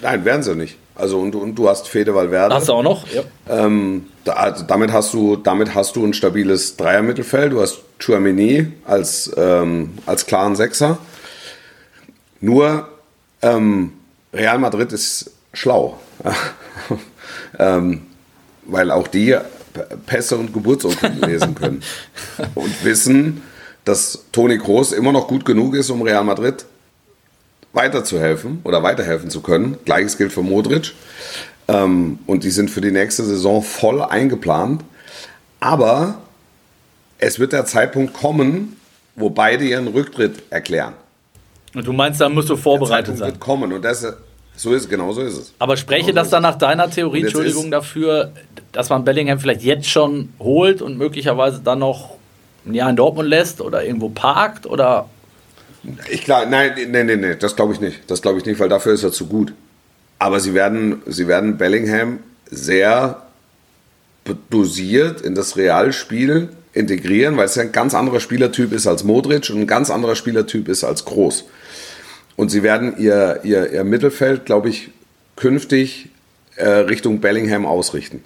Nein, werden sie nicht. Also und, und du hast Fede Valverde. Hast du auch noch? Ja. Ähm, da, also damit, hast du, damit hast du ein stabiles Dreiermittelfeld. Du hast Chouameni als, ähm, als klaren Sechser. Nur ähm, Real Madrid ist schlau. (laughs) ähm, weil auch die Pässe und Geburtsurkunden (laughs) lesen können. Und wissen, dass Toni Kroos immer noch gut genug ist, um Real Madrid weiterzuhelfen oder weiterhelfen zu können. Gleiches gilt für Modric. Ähm, und die sind für die nächste Saison voll eingeplant. Aber es wird der Zeitpunkt kommen, wo beide ihren Rücktritt erklären. Und du meinst, da musst du Der vorbereitet Zeitpunkt sein. wird kommen und das, so ist, genau so ist es. Aber spreche Genau das so dann nach deiner Theorie, Entschuldigung, dafür, dass man Bellingham vielleicht jetzt schon holt und möglicherweise dann noch ein Jahr in Dortmund lässt oder irgendwo parkt? Oder Ich glaube, nein, nein, nein, nein, das glaube ich nicht. Das glaube ich nicht, weil dafür ist er zu gut. Aber sie werden, sie werden Bellingham sehr dosiert in das Realspiel integrieren, weil es ja ein ganz anderer Spielertyp ist als Modric und ein ganz anderer Spielertyp ist als Groß. Und sie werden ihr, ihr, ihr Mittelfeld, glaube ich, künftig äh, Richtung Bellingham ausrichten.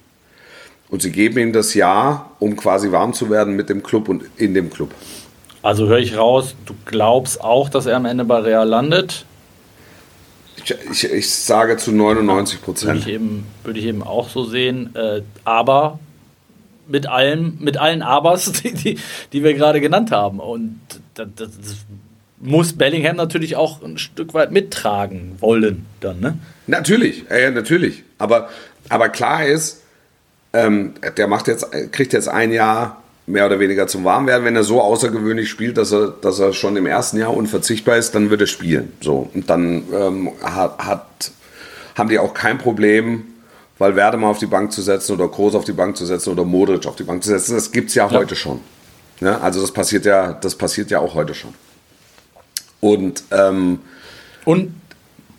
Und sie geben ihm das Jahr, um quasi warm zu werden mit dem Club und in dem Club. Also höre ich raus, du glaubst auch, dass er am Ende bei Real landet? Ich, ich, ich sage zu 99 Würde ich Prozent. eben, würde ich eben auch so sehen. Äh, aber mit allem, mit allen Abers, (laughs) die, die, die wir gerade genannt haben. Und das, das muss Bellingham natürlich auch ein Stück weit mittragen wollen dann, ne? Natürlich, äh, natürlich. Aber, aber klar ist, ähm, der macht jetzt, kriegt jetzt ein Jahr mehr oder weniger zum Warmwerden. Wenn er so außergewöhnlich spielt, dass er, dass er schon im ersten Jahr unverzichtbar ist, dann wird er spielen. So. Und dann ähm, hat, hat, haben die auch kein Problem, weil Werde mal auf die Bank zu setzen oder Groß auf die Bank zu setzen oder Modric auf die Bank zu setzen. Das gibt es ja Klar. heute schon. Ja, also das passiert ja, das passiert ja auch heute schon. Und ähm, Und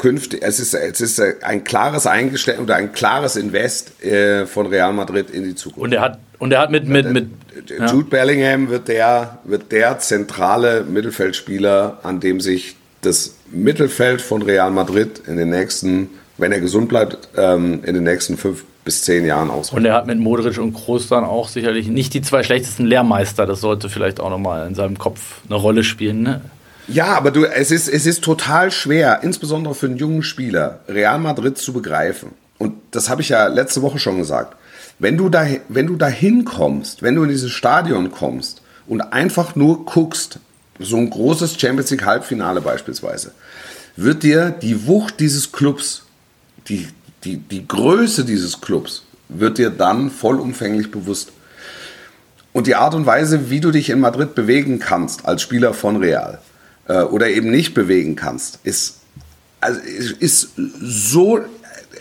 künftig, es ist, es ist ein klares Eingeständnis oder ein klares Invest äh, von Real Madrid in die Zukunft. Und er hat, und er hat mit, mit, mit ja. Jude Bellingham wird der, wird der zentrale Mittelfeldspieler, an dem sich das Mittelfeld von Real Madrid in den nächsten, wenn er gesund bleibt, ähm, in den nächsten fünf bis zehn Jahren ausrichtet. und er hat mit Modric und Kroos dann auch sicherlich nicht die zwei schlechtesten Lehrmeister. Das sollte vielleicht auch nochmal in seinem Kopf eine Rolle spielen. Ne? Ja, aber du, es ist, es ist total schwer, insbesondere für einen jungen Spieler, Real Madrid zu begreifen. Und das habe ich ja letzte Woche schon gesagt. Wenn du da, wenn du da hinkommst, wenn du in dieses Stadion kommst und einfach nur guckst, so ein großes Champions League Halbfinale beispielsweise, wird dir die Wucht dieses Clubs, die, die, die Größe dieses Clubs, wird dir dann vollumfänglich bewusst. Und die Art und Weise, wie du dich in Madrid bewegen kannst als Spieler von Real äh, oder eben nicht bewegen kannst, ist, also ist, so,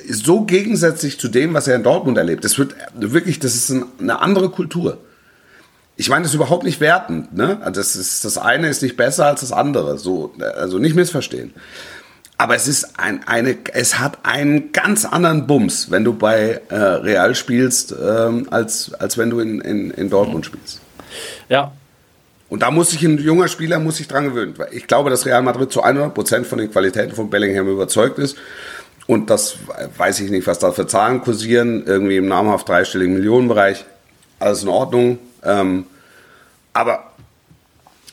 ist so gegensätzlich zu dem, was er in Dortmund erlebt. Das wird wirklich, das ist ein, eine andere Kultur. Ich meine das ist überhaupt nicht wertend. Ne? Also Das, ist, das eine ist nicht besser als das andere. So, also nicht missverstehen. Aber es ist ein, eine, es hat einen ganz anderen Bums, wenn du bei äh, Real spielst, ähm, als, als wenn du in, in, in Dortmund spielst. Ja, Und da muss sich ein junger Spieler muss sich dran gewöhnen. Weil Ich glaube, dass Real Madrid zu 100% von den Qualitäten von Bellingham überzeugt ist. Und das weiß ich nicht, was da für Zahlen kursieren. Irgendwie im namhaft dreistelligen Millionenbereich. Alles in Ordnung. Ähm, aber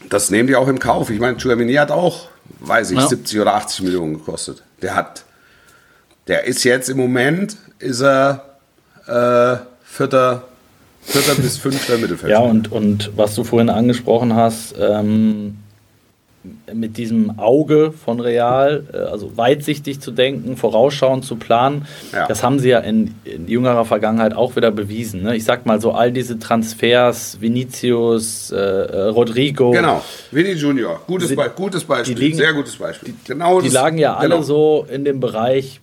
das nehmen die auch im Kauf. Ich meine, Chouamini hat auch, weiß ich, Ja. 70 oder 80 Millionen gekostet. Der hat, der ist jetzt im Moment, ist er äh, vierter, vierter bis fünfter Mittelfeld. Ja, und, und was du vorhin angesprochen hast, ähm, mit diesem Auge von Real, äh, also weitsichtig zu denken, vorausschauend zu planen, Ja. das haben sie ja in, in jüngerer Vergangenheit auch wieder bewiesen. Ne? Ich sag mal so, all diese Transfers, Vinicius, äh, äh, Rodrigo, Genau, Vinny Junior, gutes, Sie- Be gutes Beispiel, die liegen- sehr gutes Beispiel. genau die das- lagen ja alle genau. so in dem Bereich,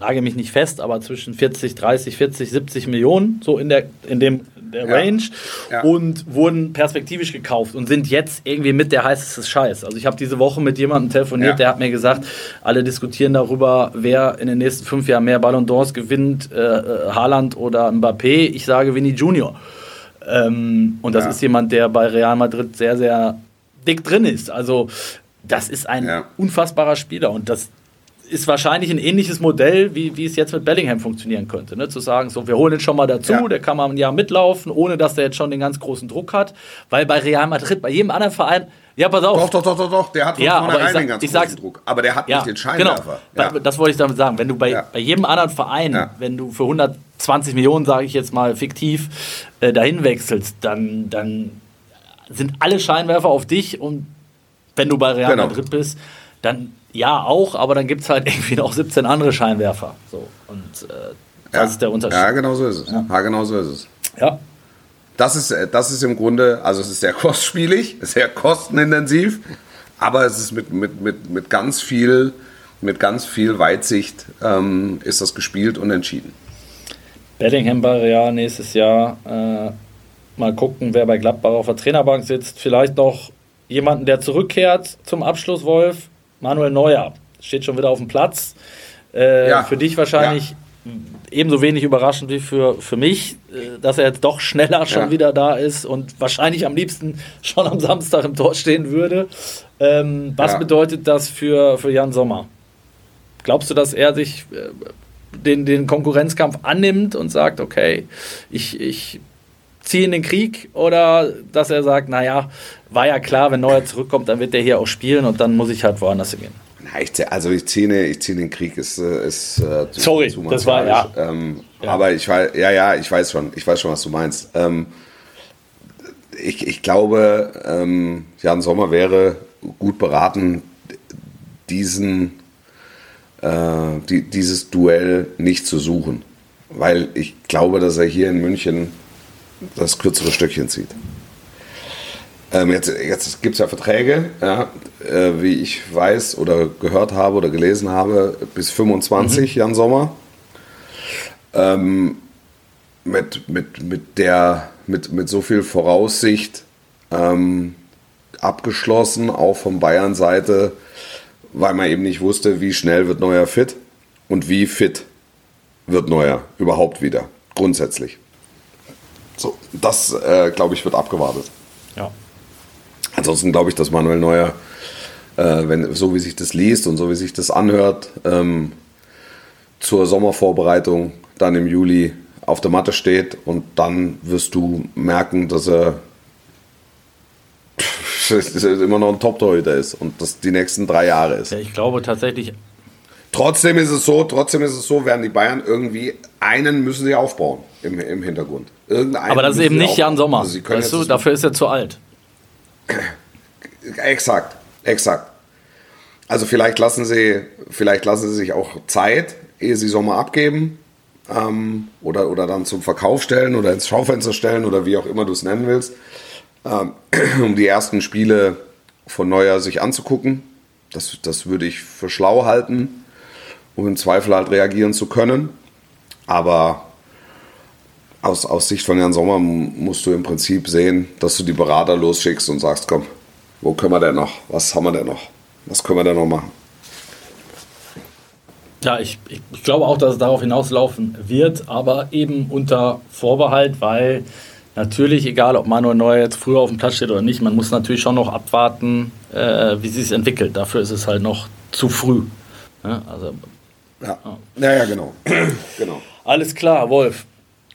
nage mich nicht fest, aber zwischen 40, 30, 40, 70 Millionen, so in der, in dem der Ja. Range Ja. und wurden perspektivisch gekauft und sind jetzt irgendwie mit der heißeste Scheiß. Also ich habe diese Woche mit jemandem telefoniert, Ja. der hat mir gesagt, alle diskutieren darüber, wer in den nächsten fünf Jahren mehr Ballon d'Ors gewinnt, äh, äh, Haaland oder Mbappé. Ich sage Vinny Junior. Ähm, und das ist jemand, der bei Real Madrid sehr, sehr dick drin ist. Also das ist ein unfassbarer Spieler und das ist wahrscheinlich ein ähnliches Modell, wie, wie es jetzt mit Bellingham funktionieren könnte. Ne? Zu sagen, so, wir holen ihn schon mal dazu, Ja. der kann mal ein Jahr mitlaufen, ohne dass der jetzt schon den ganz großen Druck hat. Weil bei Real Madrid, bei jedem anderen Verein, ja, pass auf. Doch, doch, doch, doch, doch. Der hat von Ja, vornherein sag- den ganz großen sag's- Druck. Aber der hat Ja, nicht den Scheinwerfer. Genau, Ja. das wollte ich damit sagen. Wenn du bei, Ja. bei jedem anderen Verein, wenn du für 120 Millionen, sage ich jetzt mal fiktiv, äh, dahin wechselst, dann, dann sind alle Scheinwerfer auf dich und wenn du bei Real Genau. Madrid bist, dann ja auch, aber dann gibt es halt (laughs) irgendwie noch 17 andere Scheinwerfer. So, und äh, das Ja. ist der Unterschied. Ja, genau so ist es. Ja, genau so ist es. Ja. Das ist, äh, das ist im Grunde, also es ist sehr (laughs) kostspielig, sehr kostenintensiv, aber es ist mit, mit, mit, mit ganz viel, mit ganz viel Weitsicht ähm, ist das gespielt und entschieden. Bellingham bei Real nächstes Jahr. Äh, mal gucken, wer bei Gladbach auf der Trainerbank sitzt. Vielleicht noch jemanden, der zurückkehrt zum Abschluss, Wolf. Manuel Neuer steht schon wieder auf dem Platz. Äh, Ja. Für dich wahrscheinlich ebenso wenig überraschend wie für, für mich, äh, dass er jetzt doch schneller schon Ja. wieder da ist und wahrscheinlich am liebsten (laughs) schon am Samstag im Tor stehen würde. Ähm, was Ja. bedeutet das für, für Jan Sommer? Glaubst du, dass er sich äh, den, den Konkurrenzkampf annimmt und sagt, okay, ich, ich ziehe in den Krieg oder dass er sagt, naja, war ja klar, wenn Neuer zurückkommt, dann wird der hier auch spielen und dann muss ich halt woanders hingehen. Ich, also ich ziehe ne- ich ziehe den Krieg ist, äh, ist äh, zu, Sorry, zu das war- martialisch. Ähm, Ja. Aber ich weiß, ja, ja, ich weiß schon, ich weiß schon, was du meinst. Ähm, ich, ich glaube, ähm, Jan Sommer wäre gut beraten, diesen, äh, die, dieses Duell nicht zu suchen, weil ich glaube, dass er hier in München das kürzere Stückchen zieht. Ähm, jetzt jetzt gibt es ja Verträge, ja, äh, wie ich weiß oder gehört habe oder gelesen habe, bis 25 Jan Sommer. Ähm, mit, mit, mit, der, mit, mit so viel Voraussicht ähm, abgeschlossen, auch von Bayern Seite, weil man eben nicht wusste, wie schnell wird Neuer fit und wie fit wird Neuer überhaupt wieder, grundsätzlich. So, das, äh, glaube ich, wird abgewartet. Ja. Ansonsten glaube ich, dass Manuel Neuer, äh, wenn, so wie sich das liest und so wie sich das anhört, ähm, zur Sommervorbereitung dann im Juli auf der Matte steht und dann wirst du merken, dass er er (laughs) immer noch ein Top-Torhüter ist und das die nächsten drei Jahre ist. ja, ich glaube tatsächlich, Trotzdem ist es so, trotzdem ist es so, werden die Bayern irgendwie einen müssen sie aufbauen im, im Hintergrund. Irgendeinen aber das ist eben nicht Jan. Sommer. Also sie können weißt du, dafür ist er zu alt. (coughs) Exakt, exakt. Also vielleicht lassen sie, vielleicht lassen sie sich auch Zeit, ehe sie Sommer abgeben ähm, oder, oder dann zum Verkauf stellen oder ins Schaufenster stellen oder wie auch immer du es nennen willst, ähm, (coughs) um die ersten Spiele von Neuer sich anzugucken. Das, das würde ich für schlau halten, um im Zweifel halt reagieren zu können. Aber aus, aus Sicht von Jan Sommer musst du im Prinzip sehen, dass du die Berater losschickst und sagst, komm, wo können wir denn noch? Was haben wir denn noch? Was können wir denn noch machen? Ja, ich, ich, glaube auch, dass es darauf hinauslaufen wird, aber eben unter Vorbehalt, weil natürlich, egal ob Manuel Neuer jetzt früher auf dem Platz steht oder nicht, man muss natürlich schon noch abwarten, äh, wie sich entwickelt. Dafür ist es halt noch zu früh. Ja, also Ja, ja, ja genau. (clears throat) genau. alles klar, Wolf.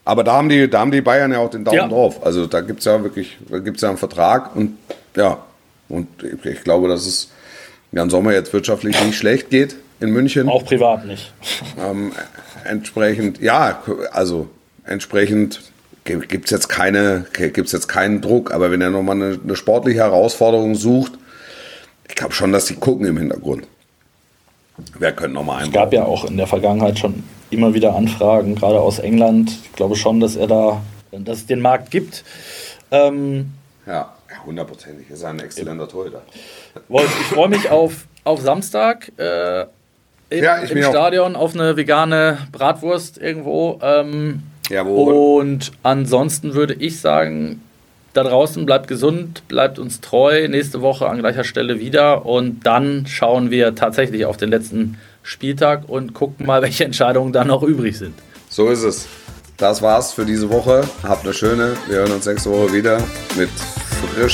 Aber da haben, die, da haben die Bayern ja auch den Daumen Ja. drauf. Also da gibt es ja wirklich da gibt's ja einen Vertrag und ja, und ich, ich glaube, dass es Jan Sommer jetzt wirtschaftlich nicht schlecht geht in München. Auch privat nicht. Ähm, entsprechend, ja, also entsprechend gibt es jetzt, keine, gibt's jetzt keinen Druck, aber wenn er nochmal eine, eine sportliche Herausforderung sucht, ich glaube schon, dass die gucken im Hintergrund. Wer könnte nochmal Es gab ja auch in der Vergangenheit schon immer wieder Anfragen, gerade aus England. Ich glaube schon, dass er da, dass es den Markt gibt. Ähm, Ja, hundertprozentig. Ist ein exzellenter Torhüter. Wolf, ich freue mich auf, auf Samstag äh, im, Ja, ich im auch. Stadion auf eine vegane Bratwurst irgendwo. Ähm, Jawohl. und ansonsten würde ich sagen, da draußen bleibt gesund, bleibt uns treu. Nächste Woche an gleicher Stelle wieder und dann schauen wir tatsächlich auf den letzten Spieltag und gucken mal, (laughs) welche Entscheidungen dann noch übrig sind. So ist es. Das war's für diese Woche. Habt eine schöne. Wir hören uns nächste Woche wieder mit frischer